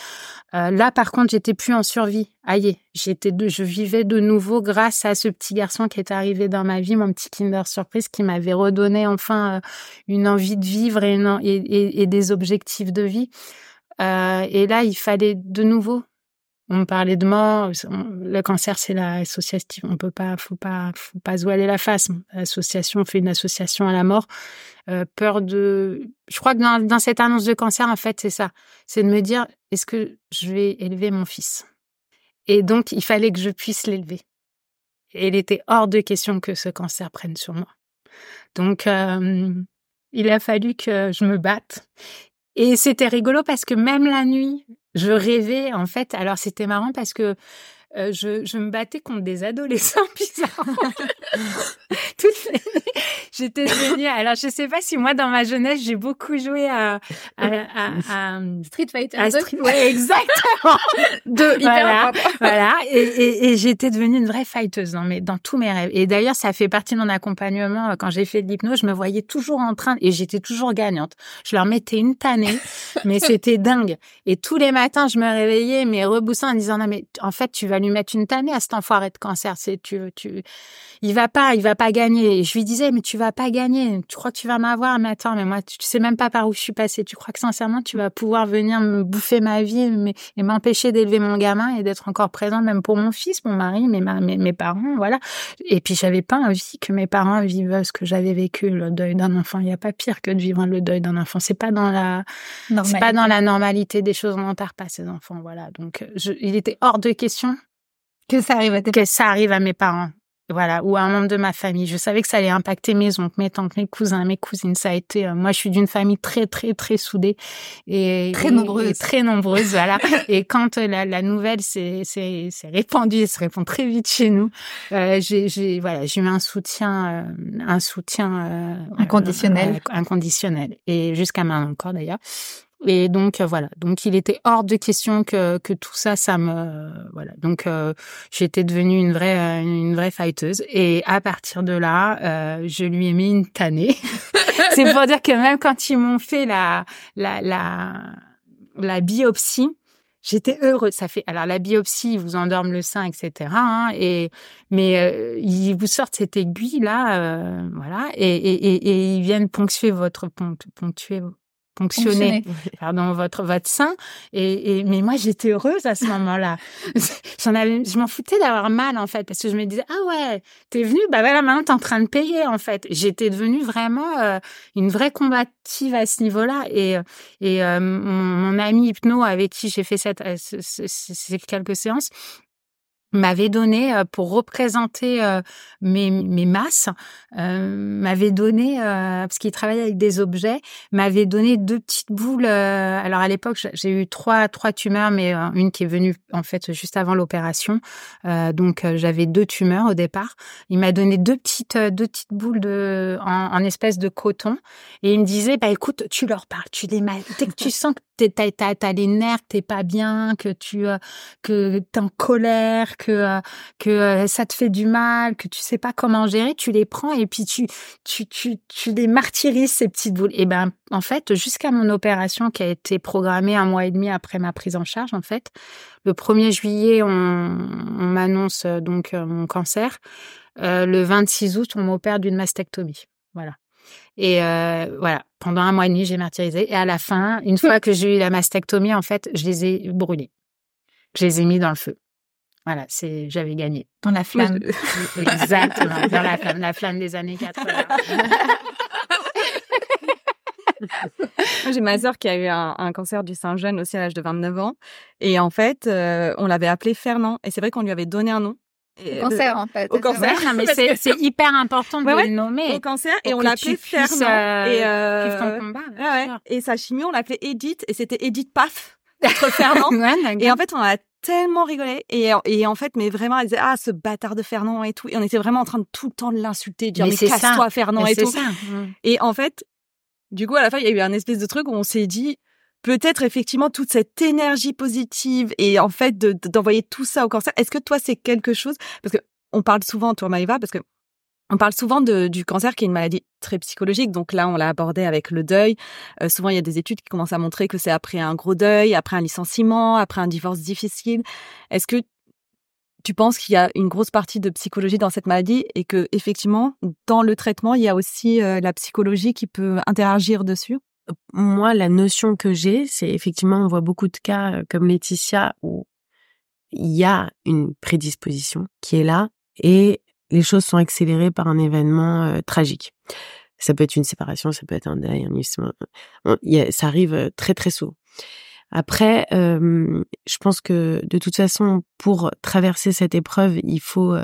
Euh, là, par contre, j'étais plus en survie. Aïe, j'étais, de, je vivais de nouveau grâce à ce petit garçon qui est arrivé dans ma vie, mon petit Kinder Surprise, qui m'avait redonné enfin euh, une envie de vivre et, et, et des objectifs de vie. Euh, et là, il fallait de nouveau on parlait de mort. Le cancer, c'est l'association. On peut pas, faut pas, faut pas se la face. L'association fait une association à la mort. Euh, peur de. Je crois que dans, dans, cette annonce de cancer, en fait, c'est ça. C'est de me dire, est-ce que je vais élever mon fils? Et donc, il fallait que je puisse l'élever. Et il était hors de question que ce cancer prenne sur moi. Donc, euh, il a fallu que je me batte. Et c'était rigolo parce que même la nuit, je rêvais, en fait. Alors, c'était marrant parce que euh, je, je, me battais contre des adolescents bizarres. Toutes j'étais devenue. Alors, je sais pas si moi, dans ma jeunesse, j'ai beaucoup joué à, à, à, Street Fighter. À Street... Ouais, exactement. de voilà, voilà. Et, et, et j'étais devenue une vraie fighteuse dans mes, dans tous mes rêves. Et d'ailleurs, ça fait partie de mon accompagnement. Quand j'ai fait de l'hypnose, je me voyais toujours en train, et j'étais toujours gagnante. Je leur mettais une tannée, mais c'était dingue. Et tous les matins, je me réveillais, mais reboussant en disant, non, mais en fait, tu vas lui mettre une tannée à cet enfoiré de cancer. C'est, tu, tu, il va pas, il va pas gagner. Et je lui disais, mais tu vas pas gagner. Tu crois que tu vas m'avoir? Mais attends, mais moi, tu sais même pas par où je suis passée. Tu crois que sincèrement, tu vas pouvoir venir me bouffer ma vie mais, et m'empêcher d'élever mon gamin et d'être encore présente même pour mon fils, mon mari, mes, mes, mes parents, voilà. Et puis, j'avais pas envie que mes parents vivent ce que j'avais vécu, le deuil d'un enfant. Il y a pas pire que de vivre le deuil d'un enfant. C'est pas dans la, c'est pas dans la normalité des choses. On n'en pas ces enfants, voilà. Donc, je, il était hors de question que ça arrive à que ça arrive à mes parents voilà, ou à un membre de ma famille. Je savais que ça allait impacter mes oncles, mes tantes, mes cousins, mes cousines. Ça a été, euh, moi, je suis d'une famille très, très, très soudée et très nombreuse, très nombreuse, voilà. et quand euh, la, la nouvelle s'est, répandue, se répand très vite chez nous, euh, j'ai, j'ai, voilà, j'ai eu un soutien, euh, un soutien inconditionnel, inconditionnel, et jusqu'à maintenant encore d'ailleurs. Et donc euh, voilà, donc il était hors de question que que tout ça, ça me voilà. Donc euh, j'étais devenue une vraie une vraie fighteuse et à partir de là, euh, je lui ai mis une tannée. C'est pour dire que même quand ils m'ont fait la la la la biopsie, j'étais heureuse. Ça fait alors la biopsie, ils vous endorment le sein, etc. Hein, et mais euh, ils vous sortent cette aiguille là, euh, voilà, et, et, et, et, ils viennent ponctuer votre ponctuer fonctionner, pardon, votre votre sein. Et, et mais moi j'étais heureuse à ce moment-là. J'en avais, je m'en foutais d'avoir mal en fait parce que je me disais ah ouais, t'es venue, bah voilà maintenant t'es en train de payer en fait. J'étais devenue vraiment euh, une vraie combative à ce niveau-là. Et et euh, mon, mon, ami hypno avec qui j'ai fait cette euh, ces quelques séances m'avait donné euh, pour représenter euh, mes, mes masses, euh, m'avait donné parce qu'il travaillait avec des objets, m'avait donné deux petites boules. alors à l'époque, j'ai eu trois trois tumeurs, mais une qui est venue en fait juste avant l'opération. donc j'avais deux tumeurs au départ. Il m'a donné deux petites deux petites boules de en, en, espèce de coton et il me disait bah écoute, tu leur parles, tu les dès que tu sens que t'as t'as t'as les nerfs, t'es pas bien, que tu que t'es en colère, que euh, que euh, ça te fait du mal, que tu sais pas comment gérer, tu les prends et puis tu tu tu tu les martyrises ces petites boules. Et ben en fait, jusqu'à mon opération qui a été programmée un mois et demi après ma prise en charge, en fait, le 1er juillet, on, on m'annonce euh, donc mon cancer. le 26 août, on m'opère d'une mastectomie. Voilà. Et euh, voilà, pendant un mois et demi, j'ai martyrisé. Et à la fin, une fois que j'ai eu la mastectomie, en fait, je les ai brûlés. Je les ai mis dans le feu. Voilà, c'est j'avais gagné. Dans la flamme. Exactement, dans la flamme, la flamme des années 80. j'ai ma sœur qui a eu un, cancer du sein jeune aussi à l'âge de 29 ans. Et en fait, euh, on l'avait appelé Fernand. Et c'est vrai qu'on lui avait donné un nom. Et au cancer, en fait. Au cancer. mais c'est hyper important de le nommer. Au cancer, et on l'appelait Fernand. Euh, et, euh, combat, ouais, et sa chimie, on l'appelait Edith, et c'était Edith Paf, notre Fernand. et en fait, on a tellement rigolé. Et, et en fait, mais vraiment, elle disait, ah, ce bâtard de Fernand et tout. Et on était vraiment en train de tout le temps l'insulter, dire, mais, casse-toi, Fernand et tout. Ça. Et en fait, du coup, à la fin, il y a eu un espèce de truc où on s'est dit, peut-être effectivement toute cette énergie positive et en fait d'envoyer tout ça au cancer. Est-ce que toi, c'est quelque chose, parce que on parle souvent, toi, Maïva, parce que on parle souvent du cancer qui est une maladie très psychologique. Donc là, on l'a abordé avec le deuil. Euh, souvent, il y a des études qui commencent à montrer que c'est après un gros deuil, après un licenciement, après un divorce difficile. Est-ce que tu penses qu'il y a une grosse partie de psychologie dans cette maladie et que effectivement, dans le traitement, il y a aussi euh, la psychologie qui peut interagir dessus? Moi, la notion que j'ai, c'est effectivement, on voit beaucoup de cas euh, comme Laetitia où il y a une prédisposition qui est là et les choses sont accélérées par un événement euh, tragique. Ça peut être une séparation, ça peut être un deuil, un ça arrive euh, très très souvent. Après, je pense que de toute façon, pour traverser cette épreuve, il faut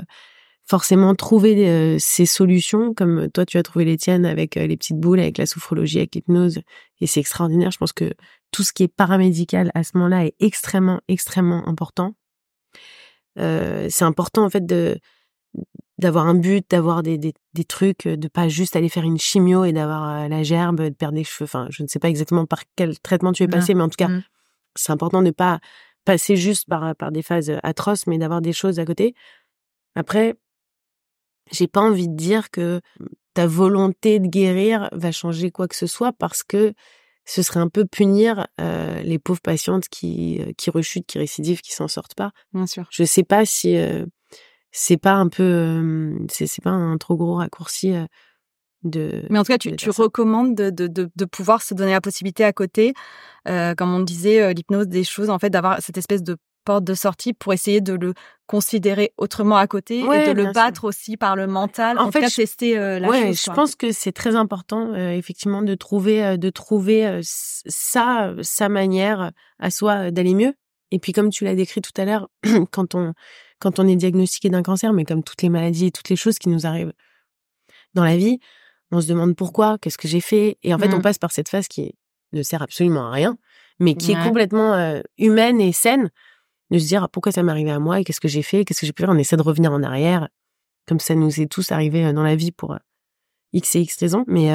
forcément trouver ces solutions, comme toi tu as trouvé les tiennes avec les petites boules, avec la sophrologie, avec l'hypnose, et c'est extraordinaire. Je pense que tout ce qui est paramédical à ce moment-là est extrêmement, extrêmement important. c'est important en fait de d'avoir un but, d'avoir des, des, des, trucs, de pas juste aller faire une chimio et d'avoir la gerbe, de perdre des cheveux. Enfin, je ne sais pas exactement par quel traitement tu es passé, mais en tout cas, mmh. c'est important de pas passer juste par, par des phases atroces, mais d'avoir des choses à côté. Après, j'ai pas envie de dire que ta volonté de guérir va changer quoi que ce soit parce que ce serait un peu punir euh, les pauvres patientes qui qui rechutent, qui récidivent, qui s'en sortent pas. Bien sûr. Je sais pas si c'est pas un peu c'est c'est pas un trop gros raccourci de mais en tout cas tu, tu recommandes de, de, de, de, pouvoir se donner la possibilité à côté euh, comme on disait l'hypnose des choses en fait d'avoir cette espèce de porte de sortie pour essayer de le considérer autrement à côté et de le battre aussi par le mental en, fait tester la ouais, je pense que c'est très important effectivement de trouver de trouver sa sa manière à soi d'aller mieux. Et puis comme tu l'as décrit tout à l'heure quand on quand on est diagnostiqué d'un cancer, mais comme toutes les maladies et toutes les choses qui nous arrivent dans la vie, on se demande pourquoi, qu'est-ce que j'ai fait, et en fait, on mmh. passe par cette phase qui ne sert absolument à rien, mais qui est complètement euh, humaine et saine, de se dire pourquoi ça m'est arrivé à moi et qu'est-ce que j'ai fait, qu'est-ce que j'ai pu faire? On essaie de revenir en arrière, comme ça nous est tous arrivé euh, dans la vie pour euh, x et x raisons, mais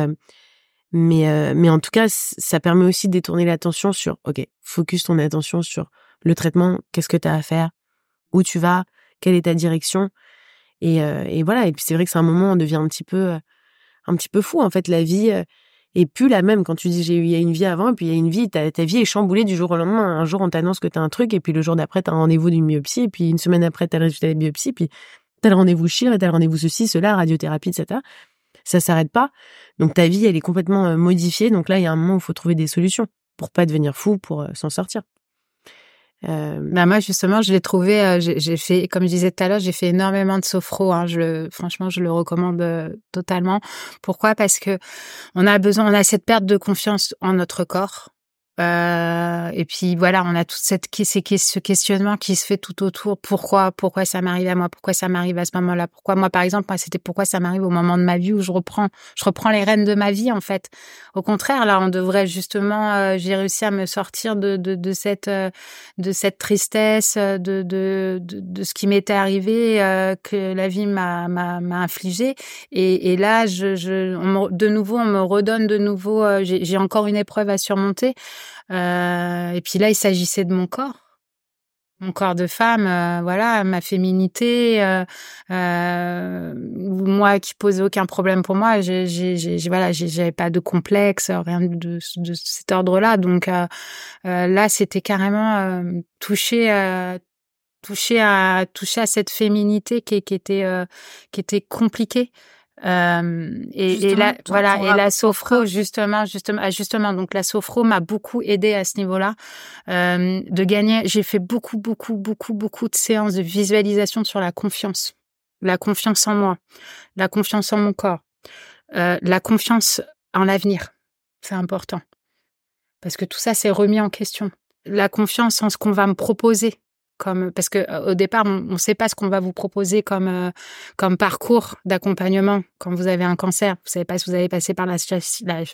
mais mais en tout cas, ça permet aussi de détourner l'attention sur ok, focus ton attention sur le traitement, qu'est-ce que tu as à faire, où tu vas, quelle est ta direction et, euh, et voilà et puis c'est vrai que c'est un moment où on devient un petit peu euh, un petit peu fou en fait la vie euh, est plus la même. Quand tu dis j'ai eu il y a une vie avant et puis il y a une vie ta, ta vie est chamboulée du jour au lendemain. Un jour on t'annonce que tu as un truc et puis le jour d'après tu as un rendez-vous d'une biopsie et puis une semaine après tu as le résultat de la biopsie puis tu as le rendez-vous chir et tu as le rendez-vous ceci cela radiothérapie etc ça s'arrête pas. Donc ta vie elle est complètement modifiée. Donc là il y a un moment où il faut trouver des solutions pour pas devenir fou pour s'en sortir euh, bah moi justement, je l'ai trouvé. Euh, j'ai fait, comme je disais tout à l'heure, j'ai fait énormément de sophro. Hein, je, franchement, je le recommande euh, totalement. Pourquoi? Parce que on a besoin, on a cette perte de confiance en notre corps. Euh, et puis voilà, on a toute cette ce questionnement qui se fait tout autour. Pourquoi, pourquoi ça m'arrive à moi? Pourquoi ça m'arrive à ce moment-là? Pourquoi moi, par exemple, c'était pourquoi ça m'arrive au moment de ma vie où je reprends, je reprends les rênes de ma vie en fait? Au contraire, là, on devrait justement, euh, j'ai réussi à me sortir de de, de cette euh, de cette tristesse, de de de, de ce qui m'était arrivé, euh, que la vie m'a m'a m'a infligé. Et, là, je, je de nouveau, on me redonne de nouveau. j'ai encore une épreuve à surmonter. Euh, et puis là, il s'agissait de mon corps mon corps de femme, euh, voilà, ma féminité, euh, euh, moi qui posais aucun problème pour moi, j'ai, j'ai, voilà, j'avais pas de complexe, rien de, cet ordre-là. Donc euh, là, c'était carrément toucher, toucher à toucher à cette féminité qui, qui était qui était compliquée. Euh, et, et, la, voilà, et la sophro justement, justement, ah, justement, donc la sophro m'a beaucoup aidé à ce niveau-là euh, de gagner. J'ai fait beaucoup, beaucoup, beaucoup, beaucoup de séances de visualisation sur la confiance, la confiance en moi, la confiance en mon corps, euh, la confiance en l'avenir. C'est important parce que tout ça s'est remis en question. La confiance en ce qu'on va me proposer comme parce que au départ on ne sait pas ce qu'on va vous proposer comme comme parcours d'accompagnement quand vous avez un cancer. Vous savez pas si vous allez passer par la,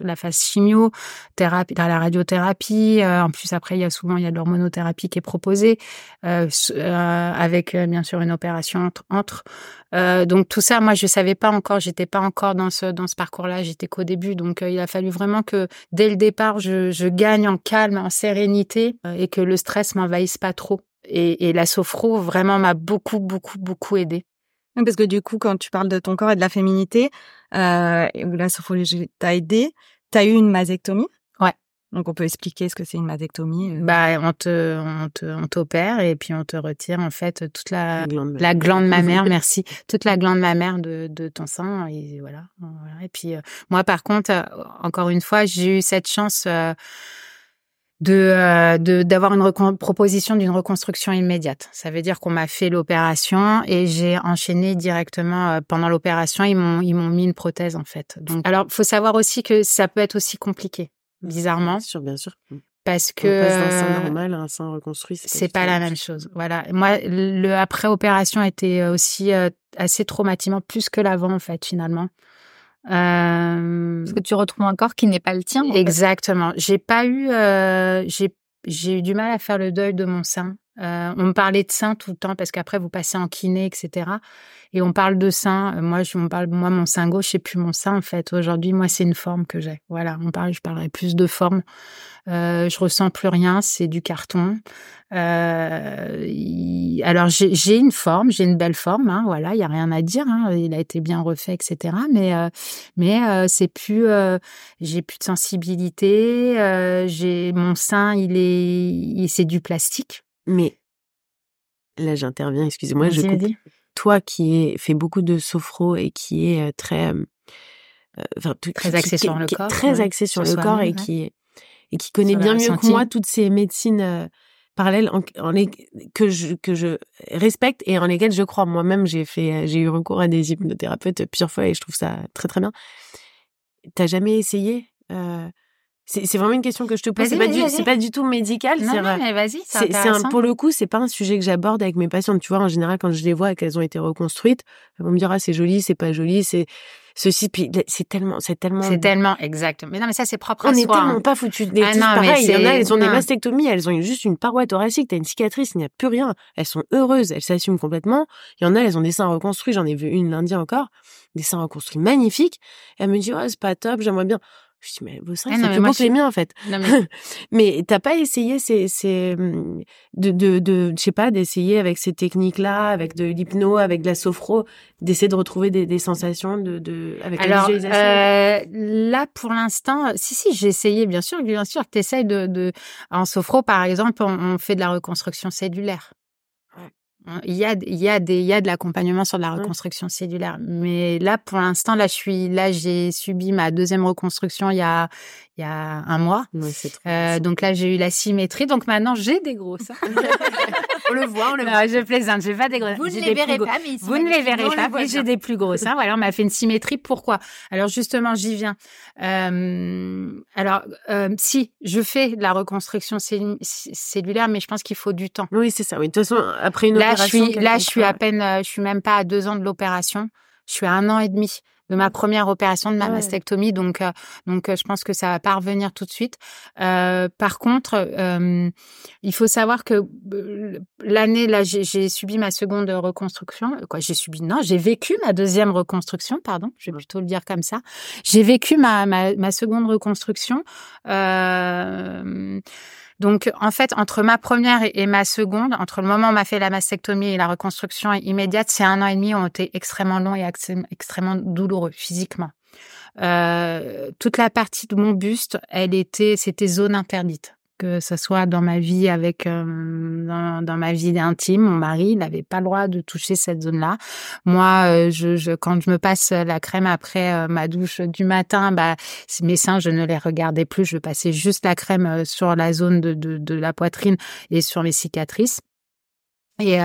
la, phase chimio thérapie la radiothérapie en plus après il y a souvent il y a de l'hormonothérapie qui est proposée euh, avec bien sûr une opération entre, entre. donc tout ça moi je savais pas encore j'étais pas encore dans ce dans ce parcours là j'étais qu'au début. Donc il a fallu vraiment que dès le départ je, je gagne en calme en sérénité et que le stress m'envahisse pas trop et, et la sophro vraiment m'a beaucoup, beaucoup, beaucoup aidé. Parce que du coup, quand tu parles de ton corps et de la féminité, euh, la sophrologie t'a aidé, t'as eu une mastectomie. Ouais. Donc on peut expliquer ce que c'est une mastectomie. Euh? Bah on te on te on t'opère et puis on te retire en fait toute la la glande, mammaire, merci, toute la glande mammaire de de ton sein et voilà. Et puis euh, moi par contre, euh, encore une fois, j'ai eu cette chance euh, de d'avoir une proposition d'une reconstruction immédiate. Ça veut dire qu'on m'a fait l'opération et j'ai enchaîné directement euh, pendant l'opération. Ils m'ont ils m'ont mis une prothèse en fait. Donc alors faut savoir aussi que ça peut être aussi compliqué, bizarrement. Bien sûr, bien sûr. Mmh. Parce que on passe d'un sein normal à un sein reconstruit, c'est pas, la même chose. Voilà. Moi, le après opération était aussi euh, assez traumatisant, plus que l'avant en fait finalement. Euh... Parce que tu retrouves un corps qui n'est pas le tien. Exactement. J'ai pas eu, euh, j'ai j'ai eu du mal à faire le deuil de mon sein. Euh, on me parlait de seins tout le temps parce qu'après vous passez en kiné, etc. Et on parle de seins. Moi, je on parle moi mon sein gauche, c'est plus mon sein en fait. Aujourd'hui, moi, c'est une forme que j'ai. Voilà, on parle, je parlerai plus de forme. Euh, je ressens plus rien, c'est du carton. Euh, alors j'ai une forme, j'ai une belle forme. Hein, voilà, il y a rien à dire. Hein, il a été bien refait, etc. Mais euh, mais euh, c'est plus, euh, j'ai plus de sensibilité. Euh, j'ai mon sein, il est, c'est du plastique. Mais là, j'interviens, excusez-moi, je coupe. Toi qui est, fais beaucoup de sophro et qui est très, euh, très axé sur le corps, très axé sur, le corps et qui et qui connaît bien mieux que moi toutes ces médecines parallèles en, les, que je que je respecte et en lesquelles je crois. Moi-même, j'ai fait, j'ai eu recours à des hypnothérapeutes plusieurs fois et je trouve ça très très bien. T'as jamais essayé euh, c'est vraiment une question que je te pose. C'est pas, du, pas du tout médical. Non, non mais vas-y. C'est pour le coup, c'est pas un sujet que j'aborde avec mes patientes. Tu vois, en général, quand je les vois et qu'elles ont été reconstruites, elles vont me dire ah c'est joli, c'est pas joli, c'est ceci. Puis c'est tellement, c'est tellement. C'est tellement exact. Mais non, mais ça c'est propre à soi. On est tellement pas foutus. Les ah, non, pareil, il y en a, elles ont des mastectomies, elles ont juste une paroi thoracique, t'as une cicatrice, il n'y a plus rien. Elles sont heureuses, elles s'assument complètement. Il y en a, elles ont des seins reconstruits. J'en ai vu une lundi encore, des seins reconstruits magnifiques. elle me dit oh c'est pas top, j'aimerais bien. Je dis, mais vos seins, ah c'est plus que les miens, en fait. Non, mais... mais t'as pas essayé ces, ces, mmh, de, de, de, je sais pas, d'essayer avec ces techniques-là, avec de l'hypno, avec de la sophro, d'essayer de retrouver des, des sensations de, de, avec Alors, la visualisation? Euh, là, pour l'instant, si, si, j'ai essayé, bien sûr, bien sûr, t'essayes de, de, en sophro, par exemple, on, on fait de la reconstruction cellulaire. Hein, il y a, il y a des, il y a de l'accompagnement sur de la reconstruction cellulaire. Mais là, pour l'instant, là, je suis, là, j'ai subi ma deuxième reconstruction il y a, il y a un mois. euh, donc là, j'ai eu la symétrie. Donc maintenant, j'ai des gros seins. on le voit, on le voit. je plaisante, j'ai pas des gros Vous ne les verrez pas, mais vous ne les verrez pas, mais j'ai des plus gros seins. Voilà, on m'a fait une symétrie. Pourquoi? Alors justement, j'y viens. Euh, alors, euh, si je fais de la reconstruction cellulaire, mais je pense qu'il faut du temps. Oui, c'est ça. Oui, de toute façon, après une là, opération, je suis, là, je suis à peine, euh, je suis même pas à deux ans de l'opération. Je suis à un an et demi de ma première opération de ma ah mastectomie. Donc, euh, donc, euh, je pense que ça va pas revenir tout de suite. Euh, par contre, euh, il faut savoir que l'année là, j'ai subi ma seconde reconstruction. Quoi, j'ai subi? Non, j'ai vécu ma deuxième reconstruction. Pardon, je vais plutôt le dire comme ça. J'ai vécu ma, ma, ma seconde reconstruction. Euh, donc, en fait, entre ma première et ma seconde, entre le moment où on m'a fait la mastectomie et la reconstruction immédiate, c'est un an et demi ont été extrêmement longs et extrêmement douloureux physiquement. Euh, toute la partie de mon buste, elle était, c'était zone interdite que ce soit dans ma vie avec euh, dans, ma vie intime, mon mari n'avait pas le droit de toucher cette zone-là. Moi, euh, je, quand je me passe la crème après euh, ma douche du matin, bah mes seins, je ne les regardais plus. Je passais juste la crème sur la zone de, de, la poitrine et sur mes cicatrices. Et,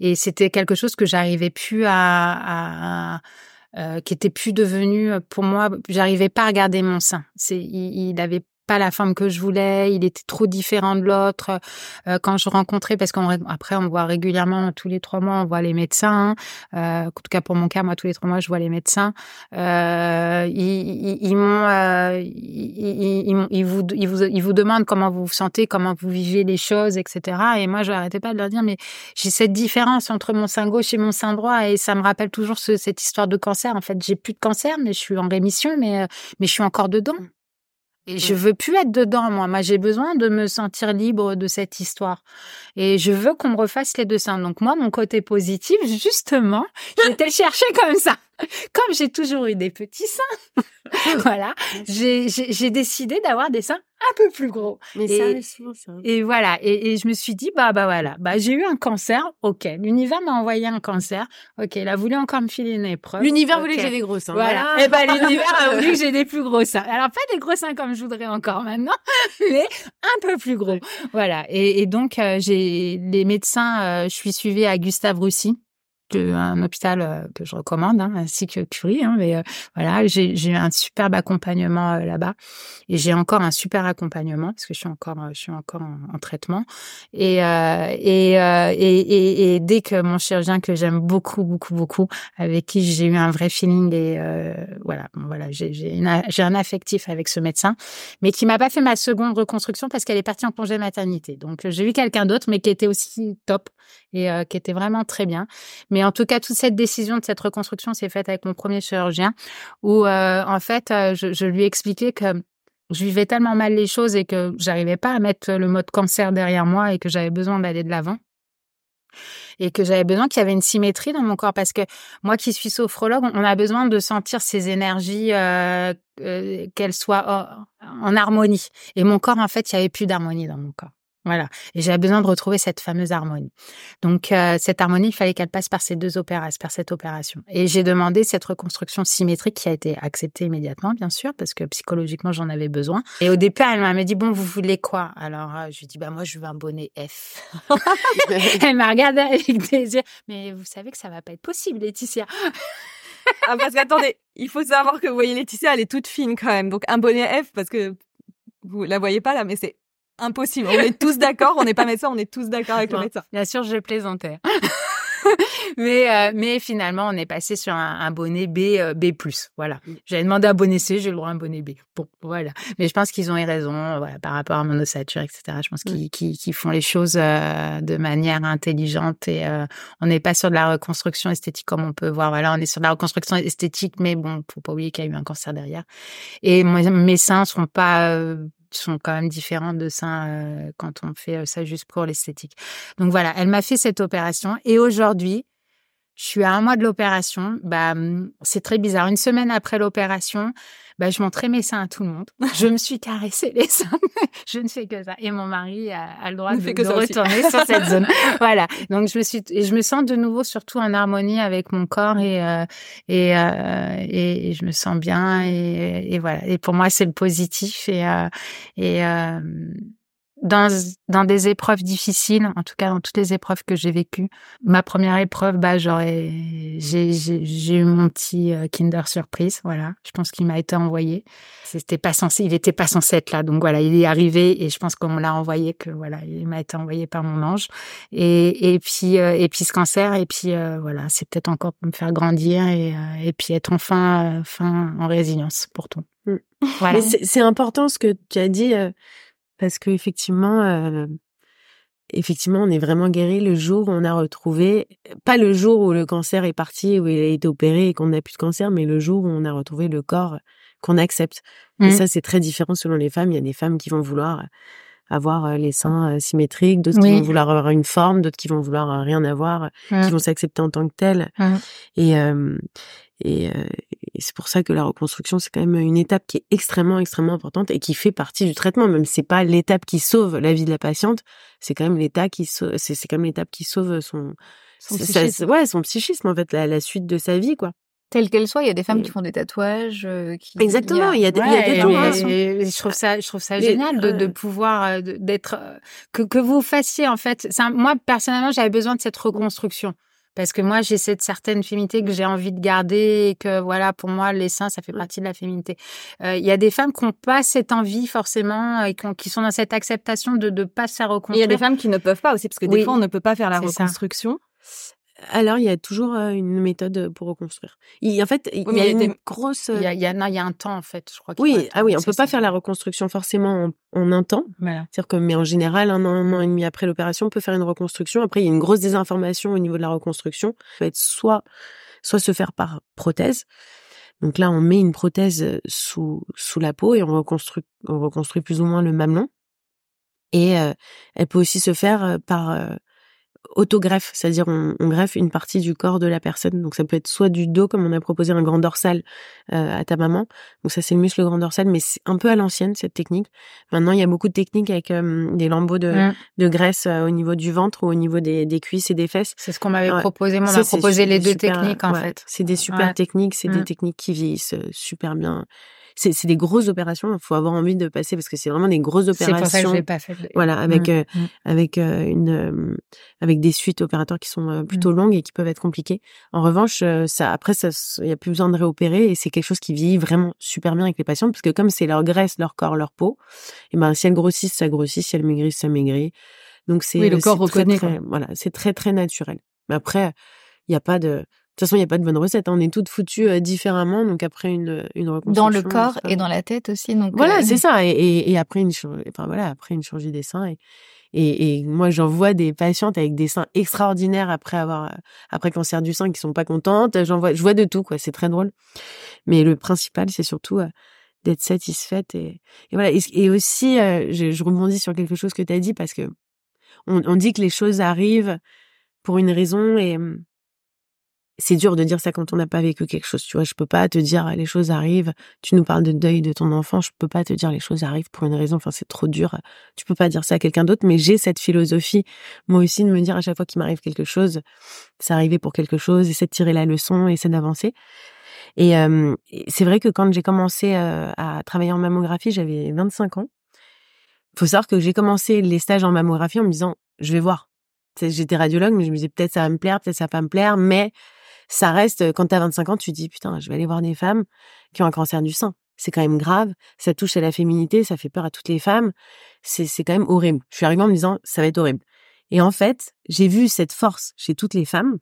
et c'était quelque chose que j'arrivais plus à, à qui était plus devenu pour moi j'arrivais pas à regarder mon sein il, il avait pas la forme que je voulais, il était trop différent de l'autre. Euh, quand je rencontrais, parce qu'après on voit régulièrement tous les trois mois, on voit les médecins. Euh, en tout cas pour mon cas, moi tous les trois mois je vois les médecins. Euh, ils, ils, m'ont, euh, ils, ils, vous, ils vous, ils vous demandent comment vous vous sentez, comment vous vivez les choses, etc. Et moi je n'arrêtais pas de leur dire, mais j'ai cette différence entre mon sein gauche et mon sein droit, et ça me rappelle toujours ce, cette histoire de cancer. En fait, j'ai plus de cancer, mais je suis en rémission, mais mais je suis encore dedans. Et je veux plus être dedans, moi. Moi, j'ai besoin de me sentir libre de cette histoire. Et je veux qu'on me refasse les deux seins. Donc, moi, mon côté positif, justement, j'étais le chercher comme ça. Comme j'ai toujours eu des petits seins, voilà, j'ai décidé d'avoir des seins un peu plus gros. Mais et, ça, ça. Et voilà, et, et, je me suis dit, bah, bah voilà, bah j'ai eu un cancer, ok, l'univers m'a envoyé un cancer, ok, il a voulu encore me filer une épreuve. L'univers voulait que j'ai des gros seins. Voilà, et ben l'univers a voulu que j'ai des plus gros seins. Alors pas des gros seins comme je voudrais encore maintenant, mais un peu plus gros. Voilà, et, et donc euh, j'ai les médecins, euh, je suis suivie à Gustave Roussy un hôpital euh, que je recommande, hein, ainsi que Curie. Hein, mais euh, voilà, j'ai eu un superbe accompagnement euh, là-bas, et j'ai encore un super accompagnement parce que je suis encore, je suis encore en, traitement. Et, et, et, et, dès que mon chirurgien que j'aime beaucoup, beaucoup, beaucoup, avec qui j'ai eu un vrai feeling et voilà, voilà, j'ai un affectif avec ce médecin, mais qui m'a pas fait ma seconde reconstruction parce qu'elle est partie en congé maternité. Donc j'ai eu quelqu'un d'autre, mais qui était aussi top et qui était vraiment très bien. Mais en tout cas, toute cette décision de cette reconstruction s'est faite avec mon premier chirurgien, où euh, en fait, euh, je, je, lui expliquais que je vivais tellement mal les choses et que j'arrivais pas à mettre le mode cancer derrière moi et que j'avais besoin d'aller de l'avant et que j'avais besoin qu'il y avait une symétrie dans mon corps parce que moi qui suis sophrologue, on a besoin de sentir ces énergies euh, euh qu'elles soient en harmonie. Et mon corps, en fait, il y avait plus d'harmonie dans mon corps. Voilà. Et j'avais besoin de retrouver cette fameuse harmonie. Donc, euh, cette harmonie, il fallait qu'elle passe par ces deux opérations, par cette opération. Et j'ai demandé cette reconstruction symétrique qui a été acceptée immédiatement, bien sûr, parce que psychologiquement, j'en avais besoin. Et au départ, elle m'a dit, bon, vous voulez quoi? Alors, euh, je lui ai dit, bah, moi, je veux un bonnet F. elle m'a regardé avec des yeux. Mais vous savez que ça va pas être possible, Laetitia. ah, parce qu'attendez, il faut savoir que vous voyez Laetitia, elle est toute fine quand même. Donc, un bonnet F, parce que vous la voyez pas là, mais c'est impossible. On est tous d'accord, on n'est pas médecin, on est tous d'accord avec le médecin. Bien sûr, je plaisantais. mais euh, mais finalement, on est passé sur un, bonnet B euh, B+. Voilà. Mm. J'avais demandé un bonnet C, j'ai le droit à un bonnet B. Bon, voilà. Mais je pense qu'ils ont eu raison, voilà, par rapport à mon ossature, etc. Je pense mm. qu'ils font les choses euh, de manière intelligente et on n'est pas sur de la reconstruction esthétique comme on peut voir. Voilà, on est sur de la reconstruction esthétique, mais bon, faut pas oublier qu'il y a eu un cancer derrière. Et mes seins seront pas sont quand même différents de ça euh, quand on fait euh, ça juste pour l'esthétique. Donc voilà, elle m'a fait cette opération et aujourd'hui, je suis à un mois de l'opération. Bah, hum, c'est très bizarre. Une semaine après l'opération, bah, je montrais mes seins à tout le monde. Je me suis caressé les seins. je ne fais que ça. Et mon mari a, le droit de, de retourner sur cette zone. Voilà. Donc, je me suis, et je me sens de nouveau surtout en harmonie avec mon corps et, euh, et, euh, et, je me sens bien et, et, voilà. Et pour moi, c'est le positif et, euh, et, dans, dans des épreuves difficiles, en tout cas dans toutes les épreuves que j'ai vécues. Ma première épreuve, bah j'aurais, j'ai, j'ai, eu mon petit euh, Kinder surprise, voilà. Je pense qu'il m'a été envoyé. C'était pas censé, il était pas censé être là, donc voilà, il est arrivé et je pense qu'on l'a envoyé, que voilà, il m'a été envoyé par mon ange. Et et puis euh, et puis ce cancer et puis euh, voilà, c'est peut-être encore pour me faire grandir et et puis être enfin fin en résilience pour tout. Mmh. Voilà. C'est important ce que tu as dit parce que effectivement, euh, effectivement, on est vraiment guéri le jour où on a retrouvé, pas le jour où le cancer est parti, où il a été opéré et qu'on n'a plus de cancer, mais le jour où on a retrouvé le corps qu'on accepte. Et mmh. ça, c'est très différent selon les femmes. Il y a des femmes qui vont vouloir avoir euh, les seins euh, symétriques, d'autres qui vont vouloir avoir une forme, d'autres qui vont vouloir rien avoir, qui mmh. vont s'accepter en tant que telles. Mmh. Et, et, euh, et c'est pour ça que la reconstruction, c'est quand même une étape qui est extrêmement, extrêmement importante et qui fait partie du traitement. Même si c'est pas l'étape qui sauve la vie de la patiente, c'est quand même l'étape qui sauve, c'est, quand même l'étape qui sauve son, son psychisme. ouais, son psychisme, en fait, la, la suite de sa vie, quoi telle qu'elle soit. Il y a des femmes qui font des tatouages. Euh, qui, Exactement, il y a, des, a des hein. je trouve ça, je trouve ça génial de, de pouvoir euh, d'être que que vous fassiez en fait. moi personnellement, j'avais besoin de cette reconstruction parce que moi j'ai cette certaine féminité que j'ai envie de garder et que voilà pour moi les seins ça fait partie de la féminité. Euh, il y a des femmes qui n'ont pas cette envie forcément et qui, sont dans cette acceptation de ne pas se faire reconstruire. Il y a des femmes qui ne peuvent pas aussi parce que des fois on ne peut pas faire la reconstruction. Alors, il y a toujours une méthode pour reconstruire. en fait, il y a une grosse. Il y a, il y, a, il y a un temps, en fait, je crois. Oui, ah oui, on peut pas faire la reconstruction forcément en, un temps. C'est-à-dire que, mais en général, un an, un an et demi après l'opération, on peut faire une reconstruction. Après, il y a une grosse désinformation au niveau de la reconstruction. Ça peut être soit, soit se faire par prothèse. Donc là, on met une prothèse sous sous la peau et on reconstruit, on reconstruit plus ou moins le mamelon. Et elle peut aussi se faire par autogreffe, c'est-à-dire on, greffe une partie du corps de la personne. Donc ça peut être soit du dos, comme on a proposé un grand dorsal euh, à ta maman. Donc ça c'est le muscle grand dorsal, mais c'est un peu à l'ancienne cette technique. Maintenant il y a beaucoup de techniques avec euh, des lambeaux de, mmh. de graisse euh, au niveau du ventre ou au niveau des, des cuisses et des fesses. C'est ce qu'on m'avait proposé. Moi, on m'a proposé les deux techniques en fait. C'est des super techniques, c'est des mmh. techniques qui vieillissent super bien c'est des grosses opérations. Il faut avoir envie de passer parce que c'est vraiment des grosses opérations. C'est pour ça que je pas fait. Voilà, avec mmh, avec une avec avec des suites opératoires qui sont plutôt longues et qui peuvent être compliquées. En revanche, ça après ça il y a plus besoin de réopérer et c'est quelque chose qui vieillit vraiment super bien avec les patients parce que comme c'est leur graisse, leur corps, leur peau, et ben si elles grossissent, ça grossit, si elles maigrissent, ça maigrit. Donc c'est oui, le corps reconnaît très, voilà, c'est très très naturel. Mais après, il y a pas de toute façon, il n'y a pas de bonne recette. Hein. On est toutes foutues euh, différemment. Donc après une, une reconstruction. Dans le corps et dans la tête aussi. Donc voilà, euh, c'est ça. Et, et, et, après une, enfin voilà, après une chirurgie des seins. Et, et, et moi, j'en vois des patientes avec des seins extraordinaires après avoir après cancer du sein qui sont pas contentes. J'en vois, je vois de tout quoi. C'est très drôle. Mais le principal, c'est surtout euh, d'être satisfaite et, voilà. Et, aussi, je, je, rebondis sur quelque chose que tu as dit parce que on, on dit que les choses arrivent pour une raison et hum, c'est dur de dire ça quand on n'a pas vécu quelque chose, tu vois. Je peux pas te dire les choses arrivent. Tu nous parles de deuil de ton enfant, je peux pas te dire les choses arrivent pour une raison. Enfin, c'est trop dur. Tu peux pas dire ça à quelqu'un d'autre, mais j'ai cette philosophie, moi aussi, de me dire à chaque fois qu'il m'arrive quelque chose, c'est arrivé pour quelque chose, essaie de tirer la leçon, essaie d'avancer. Et c'est vrai que quand j'ai commencé à travailler en mammographie, j'avais 25 ans. Faut savoir que j'ai commencé les stages en mammographie en me disant, je vais voir. J'étais radiologue, mais je me disais peut-être ça va me plaire, peut-être ça va pas me plaire, mais ça reste, quand t'as 25 ans, tu te dis, putain, je vais aller voir des femmes qui ont un cancer du sein. C'est quand même grave. Ça touche à la féminité, ça fait peur à toutes les femmes. C'est, c'est quand même horrible. Je suis arrivée en me disant, ça va être horrible. Et en fait, j'ai vu cette force chez toutes les femmes.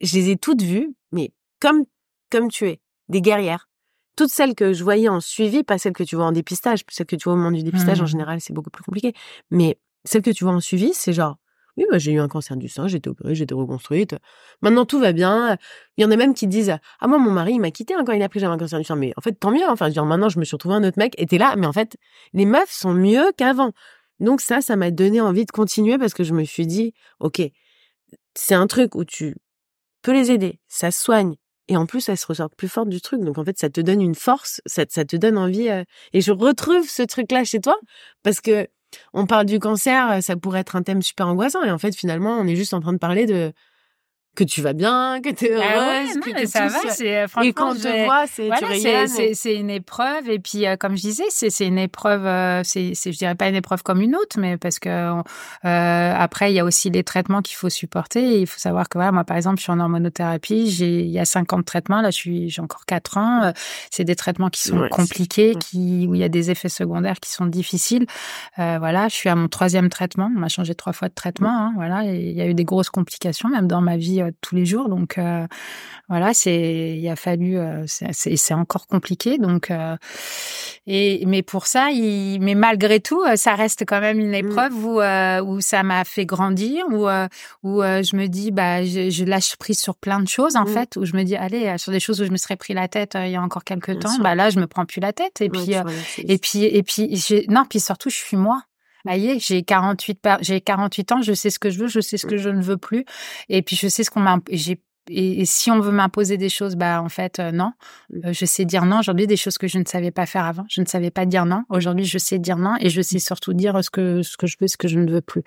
Je les ai toutes vues, mais comme, comme tu es, des guerrières. Toutes celles que je voyais en suivi, pas celles que tu vois en dépistage. Celles que tu vois au moment du dépistage, en mmh. général, c'est beaucoup plus compliqué. Mais celles que tu vois en suivi, c'est genre, oui, bah, j'ai eu un cancer du sein, j'ai été opérée, j'ai été reconstruite. Maintenant, tout va bien. Il y en a même qui disent Ah, moi, mon mari, il m'a quitté hein, quand il a que j'avais un cancer du sein. Mais en fait, tant mieux. Hein. Enfin, je maintenant, je me suis retrouvée un autre mec et t'es là. Mais en fait, les meufs sont mieux qu'avant. Donc, ça, ça m'a donné envie de continuer parce que je me suis dit Ok, c'est un truc où tu peux les aider, ça soigne. Et en plus, elles se ressortent plus fortes du truc. Donc, en fait, ça te donne une force, ça, ça te donne envie. Euh, et je retrouve ce truc-là chez toi parce que on parle du cancer, ça pourrait être un thème super angoissant. Et en fait, finalement, on est juste en train de parler de que tu vas bien, que tu es ah heureuse, que ça va. C'est et quand on te voit, c'est voilà, c'est une épreuve. Et puis, euh, comme je disais, c'est une épreuve. Euh, c'est je dirais pas une épreuve comme une autre, mais parce que euh, après, il y a aussi les traitements qu'il faut supporter. Et il faut savoir que voilà, moi, par exemple, je suis en hormonothérapie. J'ai il y a cinq ans de traitement. Là, je suis j'ai encore quatre ans. c'est des traitements qui sont compliqués, qui où il y a des effets secondaires qui sont difficiles. voilà, je suis à mon troisième traitement. On m'a changé trois fois de traitement. Hein, voilà, et il y a eu des grosses complications, même dans ma vie tous les jours. Donc euh, voilà, c'est il a fallu, euh, c'est encore compliqué. Donc euh, et mais pour ça, il, mais malgré tout, ça reste quand même une mmh. épreuve où où ça m'a fait grandir, où où je me dis bah je, lâche prise sur plein de choses en mmh. fait, où je me dis allez sur des choses où je me serais pris la tête il y a encore quelques temps, bah là je me prends plus la tête et puis et puis et puis non puis surtout je suis moi j'ai 48 j'ai 48 ans, je sais ce que je veux, je sais ce que je ne veux plus et puis je sais ce qu'on m'a j'ai et, si on veut m'imposer des choses, bah en fait euh, non. Euh, je sais dire non. Aujourd'hui, des choses que je ne savais pas faire avant. Je ne savais pas dire non. Aujourd'hui, je sais dire non et je sais surtout dire ce que ce que je veux, ce que je ne veux plus.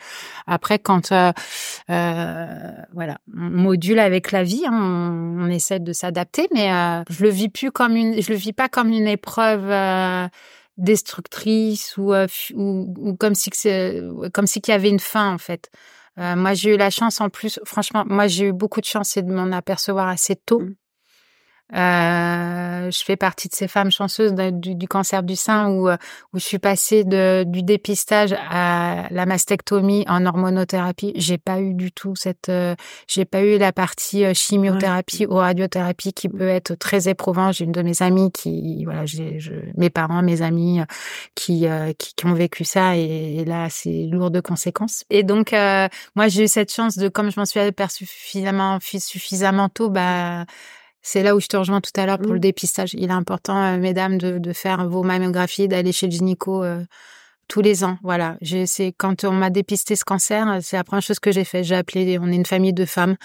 Après, quand euh, euh voilà, on module avec la vie, hein, on, on, essaie de s'adapter, mais je le vis plus comme une, je le vis pas comme une épreuve destructrice ou, euh, ou, ou, comme si comme si qu'il y avait une fin en fait. Euh, moi, j'ai eu la chance en plus, franchement, moi j'ai eu beaucoup de chance de m'en apercevoir assez tôt. Mmh. Euh, je fais partie de ces femmes chanceuses du, du, cancer du sein où, euh, où je suis passée de, du dépistage à la mastectomie en hormonothérapie. J'ai pas eu du tout cette, euh, j'ai pas eu la partie euh, chimiothérapie ou radiothérapie qui peut être très éprouvante. J'ai une de mes amies qui, voilà, j'ai, mes parents, mes amis qui, qui, qui, ont vécu ça et, là c'est lourd de conséquences. Et donc moi j'ai eu cette chance de, comme je m'en suis aperçue suffisamment, suffisamment tôt, bah c'est là où je te rejoins tout à l'heure pour le mmh. dépistage. Il est important, euh, mesdames, de, de, faire vos mammographies, d'aller chez le gynéco euh, tous les ans. Voilà. C'est quand on m'a dépisté ce cancer, euh, c'est la première chose que j'ai fait. J'ai appelé. On est une famille de femmes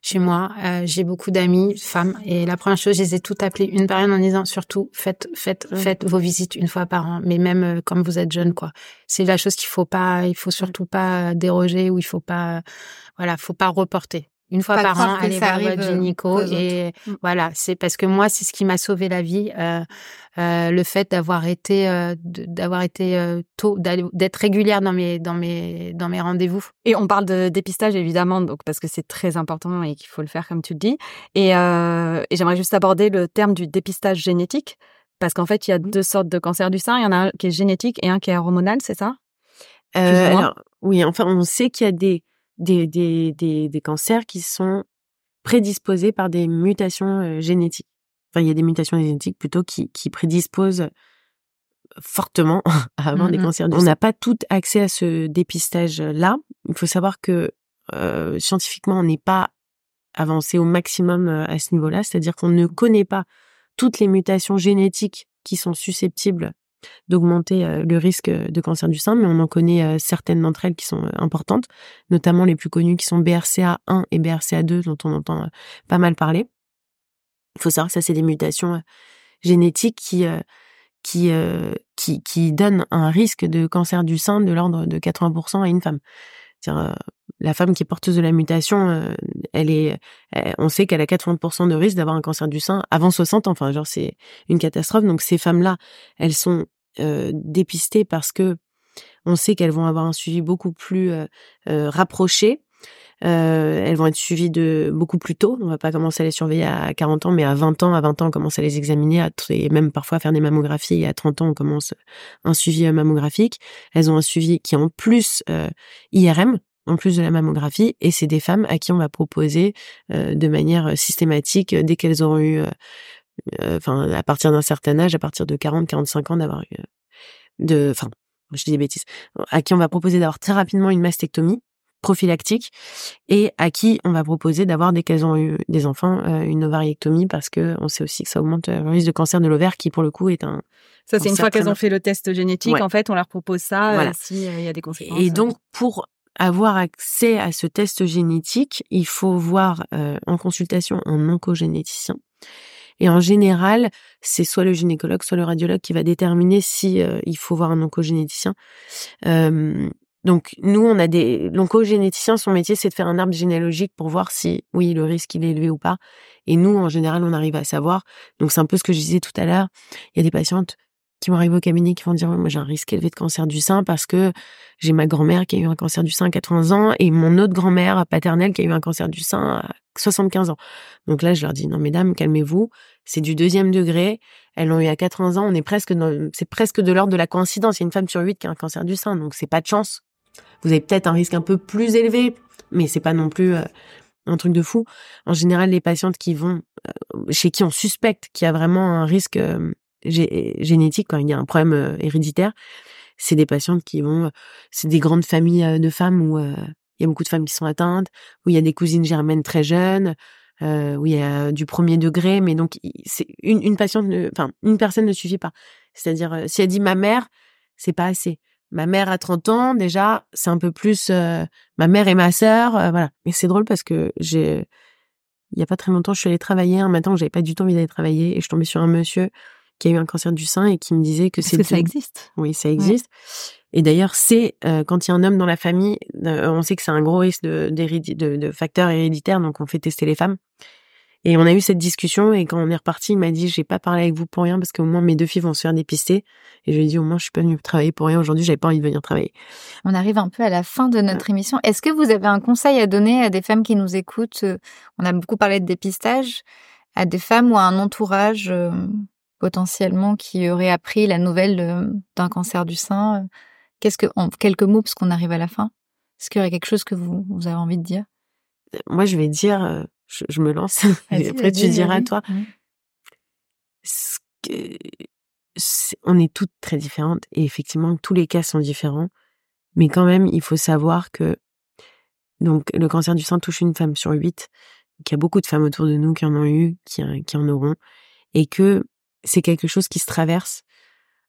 chez moi. j'ai beaucoup d'amis femmes et la première chose, je les ai toutes appelées une par une en disant surtout faites faites mmh. faites vos visites une fois par an. Mais même comme vous êtes jeune, quoi. C'est la chose qu'il faut pas. Il faut surtout pas déroger ou il faut pas. Voilà, faut pas reporter une fois Pas par an, aller voir votre euh, gynéco. Et. Mm. voilà, c'est parce que moi, c'est ce qui m'a sauvé la vie. euh, euh, le fait d'avoir été, euh, d'avoir été tôt, d'être régulière dans mes, dans mes, dans mes rendez-vous. Et on parle de dépistage évidemment, donc parce que c'est très important et qu'il faut le faire comme tu le dis. Et, et j'aimerais juste aborder le terme du dépistage génétique, parce qu'en fait il y a deux sortes de cancers du sein. Il y en a un qui est génétique et un qui est hormonal, c'est ça? Alors, oui, enfin, on sait qu'il y a des, des, des, des, des cancers qui sont prédisposés par des mutations génétiques. Enfin, il y a des mutations génétiques plutôt qui, qui prédisposent fortement à avoir des cancers. On n'a pas tout accès à ce dépistage-là. Il faut savoir que euh, scientifiquement, on n'est pas avancé au maximum à ce niveau-là, c'est-à-dire qu'on ne connaît pas toutes les mutations génétiques qui sont susceptibles d'augmenter euh, le risque de cancer du sein, mais on en connaît euh, certaines d'entre elles qui sont euh, importantes, notamment les plus connues qui sont BRCA1 et BRCA2 dont on entend euh, pas mal parler. Il faut savoir que ça c'est des mutations euh, génétiques qui euh, qui euh, qui qui donnent un risque de cancer du sein de l'ordre de 80% à une femme. C'est-à-dire, euh, la femme qui est porteuse de la mutation, euh, elle est, euh, on sait qu'elle a 80% de risque d'avoir un cancer du sein avant 60 ans. Enfin, genre c'est une catastrophe. Donc ces femmes-là, elles sont euh, dépistées parce que on sait qu'elles vont avoir un suivi beaucoup plus euh, euh, rapproché. Euh, elles vont être suivies de beaucoup plus tôt. On va pas commencer à les surveiller à 40 ans, mais à 20 ans, à 20 ans, on commence à les examiner, à et même parfois faire des mammographies. À 30 ans, on commence un suivi euh, mammographique. Elles ont un suivi qui est en plus euh, IRM, en plus de la mammographie, et c'est des femmes à qui on va proposer euh, de manière systématique, euh, dès qu'elles auront eu, enfin, à partir d'un certain âge, à partir de 40, 45 ans, d'avoir eu, euh, de, enfin, je dis des bêtises, à qui on va proposer d'avoir très rapidement une mastectomie prophylactique et à qui on va proposer d'avoir dès qu'elles ont eu des enfants euh, une ovariectomie parce que on sait aussi que ça augmente euh, le risque de cancer de l'ovaire qui pour le coup est un Ça, c'est une fois qu'elles ont fait le test génétique, Ouais. en fait, on leur propose ça Voilà. euh, s'il y a des conséquences. Et donc, pour avoir accès à ce test génétique, il faut voir euh, en consultation un oncogénéticien. Et en général, c'est soit le gynécologue, soit le radiologue qui va déterminer si euh, il faut voir un oncogénéticien. Euh, donc, nous, on a des l'oncogénéticien, son métier, c'est de faire un arbre généalogique pour voir si, oui, le risque il est élevé ou pas. Et nous, en général, on arrive à savoir. Donc, c'est un peu ce que je disais tout à l'heure. Il y a des patientes qui vont arriver au cabinet qui vont dire moi j'ai un risque élevé de cancer du sein parce que j'ai ma grand-mère qui a eu un cancer du sein à 80 ans et mon autre grand-mère paternelle qui a eu un cancer du sein à 75 ans. Donc là, je leur dis non mesdames, calmez-vous, c'est du deuxième degré. Elles l'ont eu à 80 ans, on est presque c'est presque de l'ordre de la coïncidence. Il y a une femme sur huit qui a un cancer du sein, donc c'est pas de chance. Vous avez peut-être un risque un peu plus élevé, mais c'est pas non plus euh, un truc de fou. En général, les patientes qui vont euh, chez qui on suspecte qu'il y a vraiment un risque euh, génétique quand il y a un problème euh, héréditaire, c'est des patientes qui vont, c'est des grandes familles euh, de femmes où euh, il y a beaucoup de femmes qui sont atteintes, où il y a des cousines germaines très jeunes, euh, où il y a du premier degré, mais donc c'est une, une patiente, enfin une personne ne suffit pas. C'est-à-dire euh, si elle dit ma mère, c'est pas assez. Ma mère a 30 ans, déjà, c'est un peu plus euh, ma mère et ma sœur, euh, voilà. Mais c'est drôle parce que j'ai il y a pas très longtemps, je suis allée travailler un matin où j'avais pas du tout envie d'aller travailler et je tombée sur un monsieur qui a eu un cancer du sein et qui me disait que Est-ce que ça existe oui, ça existe. Et d'ailleurs, c'est euh, quand il y a un homme dans la famille, euh, on sait que c'est un gros risque de, de, de facteurs héréditaires, donc on fait tester les femmes. Et on a eu cette discussion et quand on est reparti, il m'a dit j'ai pas parlé avec vous pour rien parce qu'au moins mes deux filles vont se faire dépister. Et je lui ai dit au moins je suis pas venue travailler pour rien aujourd'hui, j'avais pas envie de venir travailler. On arrive un peu à la fin de notre émission. Est-ce que vous avez un conseil à donner à des femmes qui nous écoutent? On a beaucoup parlé de dépistage, à des femmes ou à un entourage euh, potentiellement qui aurait appris la nouvelle euh, d'un cancer du sein. Euh, Qu'est-ce que, en quelques mots, parce qu'on arrive à la fin, est-ce qu'il y aurait quelque chose que vous, vous avez envie de dire? Moi, je vais dire, euh, je, je me lance. et après, tu diras vas-y. toi. Ce que- c'est- on est toutes très différentes et effectivement tous les cas sont différents, mais quand même il faut savoir que donc le cancer du sein touche une femme sur huit, qu'il y a beaucoup de femmes autour de nous qui en ont eu, qui, qui en auront, et que c'est quelque chose qui se traverse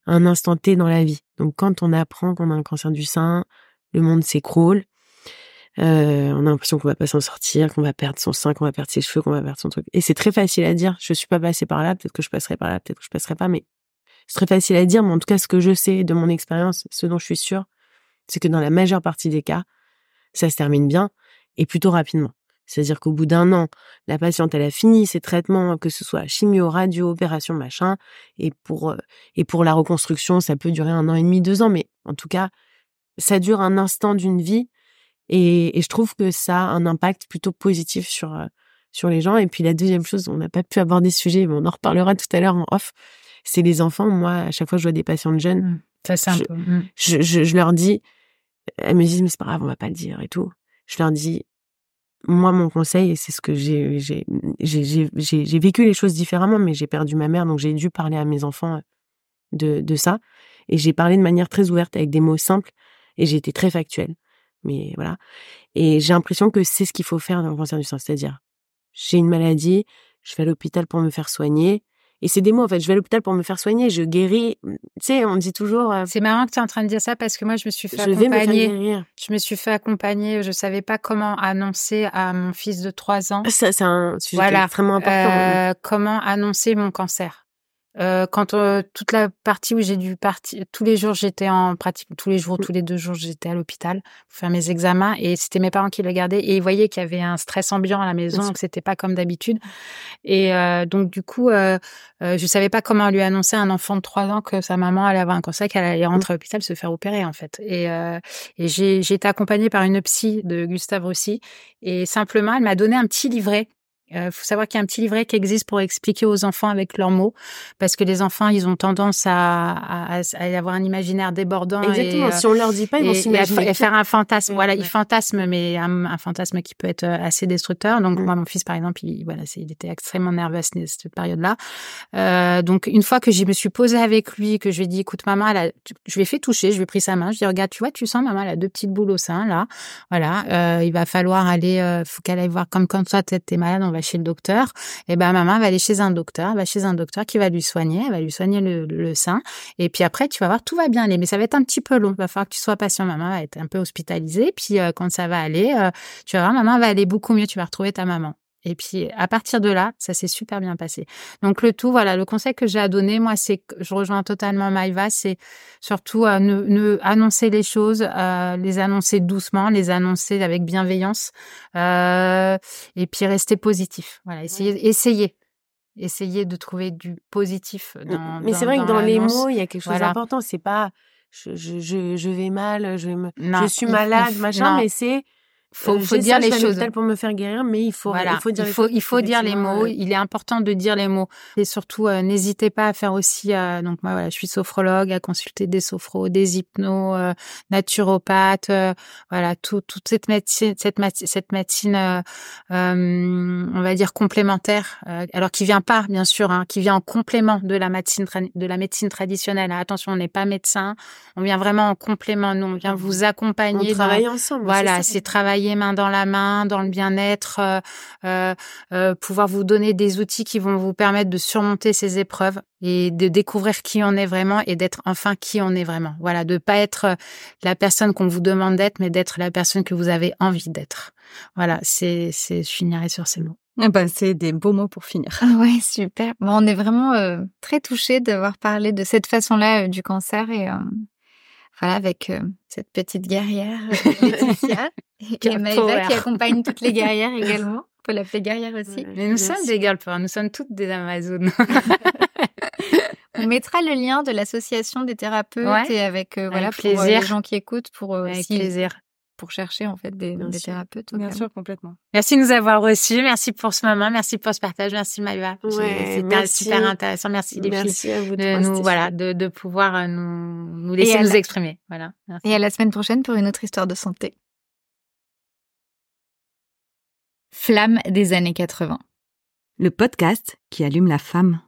un instant T dans la vie. Donc quand on apprend qu'on a un cancer du sein, le monde s'écroule. Euh, on a l'impression qu'on va pas s'en sortir, qu'on va perdre son sein, qu'on va perdre ses cheveux, qu'on va perdre son truc. Et c'est très facile à dire. Je suis pas passée par là, peut-être que je passerai par là, peut-être que je passerai pas, mais c'est très facile à dire. Mais en tout cas, ce que je sais de mon expérience, ce dont je suis sûre, c'est que dans la majeure partie des cas, ça se termine bien et plutôt rapidement. C'est-à-dire qu'au bout d'un an, la patiente, elle a fini ses traitements, que ce soit chimio, radio, opération, machin. Et pour, euh, et pour la reconstruction, ça peut durer un an et demi, deux ans. Mais en tout cas, ça dure un instant d'une vie. Et, et, je trouve que ça a un impact plutôt positif sur, euh, sur les gens. Et puis la deuxième chose, on n'a pas pu aborder ce sujet, mais on en reparlera tout à l'heure en off, c'est les enfants. Moi, à chaque fois que je vois des patientes jeunes, Mmh. Ça, c'est un je, peu. Mmh. je, je, je leur dis, elles me disent, mais c'est pas grave, on va pas le dire et tout. Je leur dis, moi, mon conseil, et c'est ce que j'ai, j'ai, j'ai, j'ai, vécu les choses différemment, mais j'ai perdu ma mère, donc j'ai dû parler à mes enfants de, de ça. Et j'ai parlé de manière très ouverte, avec des mots simples, et j'ai été très factuelle. Mais voilà. Et j'ai l'impression que c'est ce qu'il faut faire dans le cancer du sein. C'est-à-dire, j'ai une maladie, je vais à l'hôpital pour me faire soigner. Et c'est des mots, en fait. Je vais à l'hôpital pour me faire soigner, je guéris. Tu sais, on dit toujours. euh, C'est marrant que tu es en train de dire ça parce que moi, je me suis fait je vais me faire accompagner. guérir. Je me suis fait accompagner. Je savais pas comment annoncer à mon fils de 3 ans. Ça, c'est un sujet Voilà. extrêmement important. Euh, comment annoncer mon cancer. Euh, quand euh, toute la partie où j'ai dû partir, tous les jours j'étais en pratique, tous les jours, tous les deux jours j'étais à l'hôpital pour faire mes examens et c'était mes parents qui le gardaient et ils voyaient qu'il y avait un stress ambiant à la maison, que c'était pas comme d'habitude. Et euh, donc du coup, euh, euh, je savais pas comment lui annoncer à un enfant de 3 ans que sa maman allait avoir un cancer, qu'elle allait rentrer à l'hôpital se faire opérer en fait. Et, euh, et j'ai j'ai été accompagnée par une psy de Gustave Roussy et simplement elle m'a donné un petit livret il faut savoir qu'il y a un petit livret qui existe pour expliquer aux enfants avec leurs mots, parce que les enfants, ils ont tendance à, à, à avoir un imaginaire débordant. Exactement. Et, si on leur dit pas, ils vont et, et, s'imaginer. à faire un fantasme. Ouais, voilà, ouais. ils fantasment, mais un, un, fantasme qui peut être assez destructeur. Donc Mm. moi, mon fils, par exemple, il, voilà, il était extrêmement nerveux à cette période-là. Euh, donc une fois que je me suis posée avec lui, que je lui ai dit, écoute, maman, elle a, je lui ai fait toucher, je lui ai pris sa main, je lui ai dit, regarde, tu vois, tu sens, maman, elle a deux petites boules au sein là. Voilà, euh, il va falloir aller, euh, faut qu'elle aille voir comme quand toi t'es t'es malade, on va chez le docteur. Et ben maman va aller chez un docteur, va chez un docteur qui va lui soigner, elle va lui soigner le, le, le sein. Et puis après, tu vas voir, tout va bien aller, mais ça va être un petit peu long. Il va falloir que tu sois patient. Maman va être un peu hospitalisée. Puis euh, quand ça va aller, euh, tu vas voir, maman va aller beaucoup mieux. Tu vas retrouver ta maman. Et puis à partir de là, ça s'est super bien passé. Donc le tout, voilà, le conseil que j'ai à donner, moi, c'est que je rejoins totalement Maïva, c'est surtout euh, ne, ne annoncer les choses, euh, les annoncer doucement, les annoncer avec bienveillance, euh, et puis rester positif. Voilà, essayer, essayer de trouver du positif dans. Mais c'est vrai que dans les mots, il y a quelque chose Voilà. d'important. C'est pas je, je, je, je vais mal, je, vais me, Non, je suis malade, il- machin, non. mais c'est faut, euh, faut dire ça, je les à choses. pour me faire guérir, mais il faut, Voilà, il faut dire il les faut, choses, il faut dire les mots. Il est important de dire les mots. Et surtout, euh, n'hésitez pas à faire aussi. euh, donc moi, voilà, je suis sophrologue, à consulter des sophros, des hypnos, euh, naturopathes. voilà, tout, toute cette médecine, cette, mat- cette médecine, on va dire complémentaire. alors qui vient pas, bien sûr, hein, qui vient en complément de la médecine, de la médecine traditionnelle. hein. Attention, on n'est pas médecin. On vient vraiment en complément. Nous, on vient vous on accompagner. dans- travaille ensemble. voilà, c'est c'est travailler main dans la main, dans le bien-être, euh, euh, euh, pouvoir vous donner des outils qui vont vous permettre de surmonter ces épreuves et de découvrir qui on est vraiment et d'être enfin qui on est vraiment. Voilà, de pas être la personne qu'on vous demande d'être, mais d'être la personne que vous avez envie d'être. Voilà, c'est, c'est, je finirai sur ces mots. Eh ben, c'est des beaux mots pour finir. Ah ouais, super. Bon, on est vraiment euh, très touchés d'avoir parlé de cette façon-là euh, du cancer et euh, voilà avec euh, cette petite guerrière euh, Laetitia et Maëva qui accompagne toutes les guerrières également. On peut l'appeler guerrière aussi. Ouais. Mais nous Merci. sommes des girl power, nous sommes toutes des Amazones. On mettra le lien de l'association des thérapeutes Ouais. et avec euh, voilà Avec pour euh, plaisir. les gens qui écoutent pour euh, Avec aussi- plaisir. Pour chercher en fait des, Bien des sûr. thérapeutes. Bien sûr, complètement. Merci de nous avoir reçus. Merci pour ce moment. Merci pour ce partage. Merci Maïva. Ouais, C'était super intéressant. Merci les filles. Merci à vous de trois, nous voilà de, de pouvoir euh, nous, nous laisser nous la- exprimer voilà Merci. Et à la semaine prochaine pour une autre histoire de santé. Flamme des années 80. Le podcast qui allume la femme.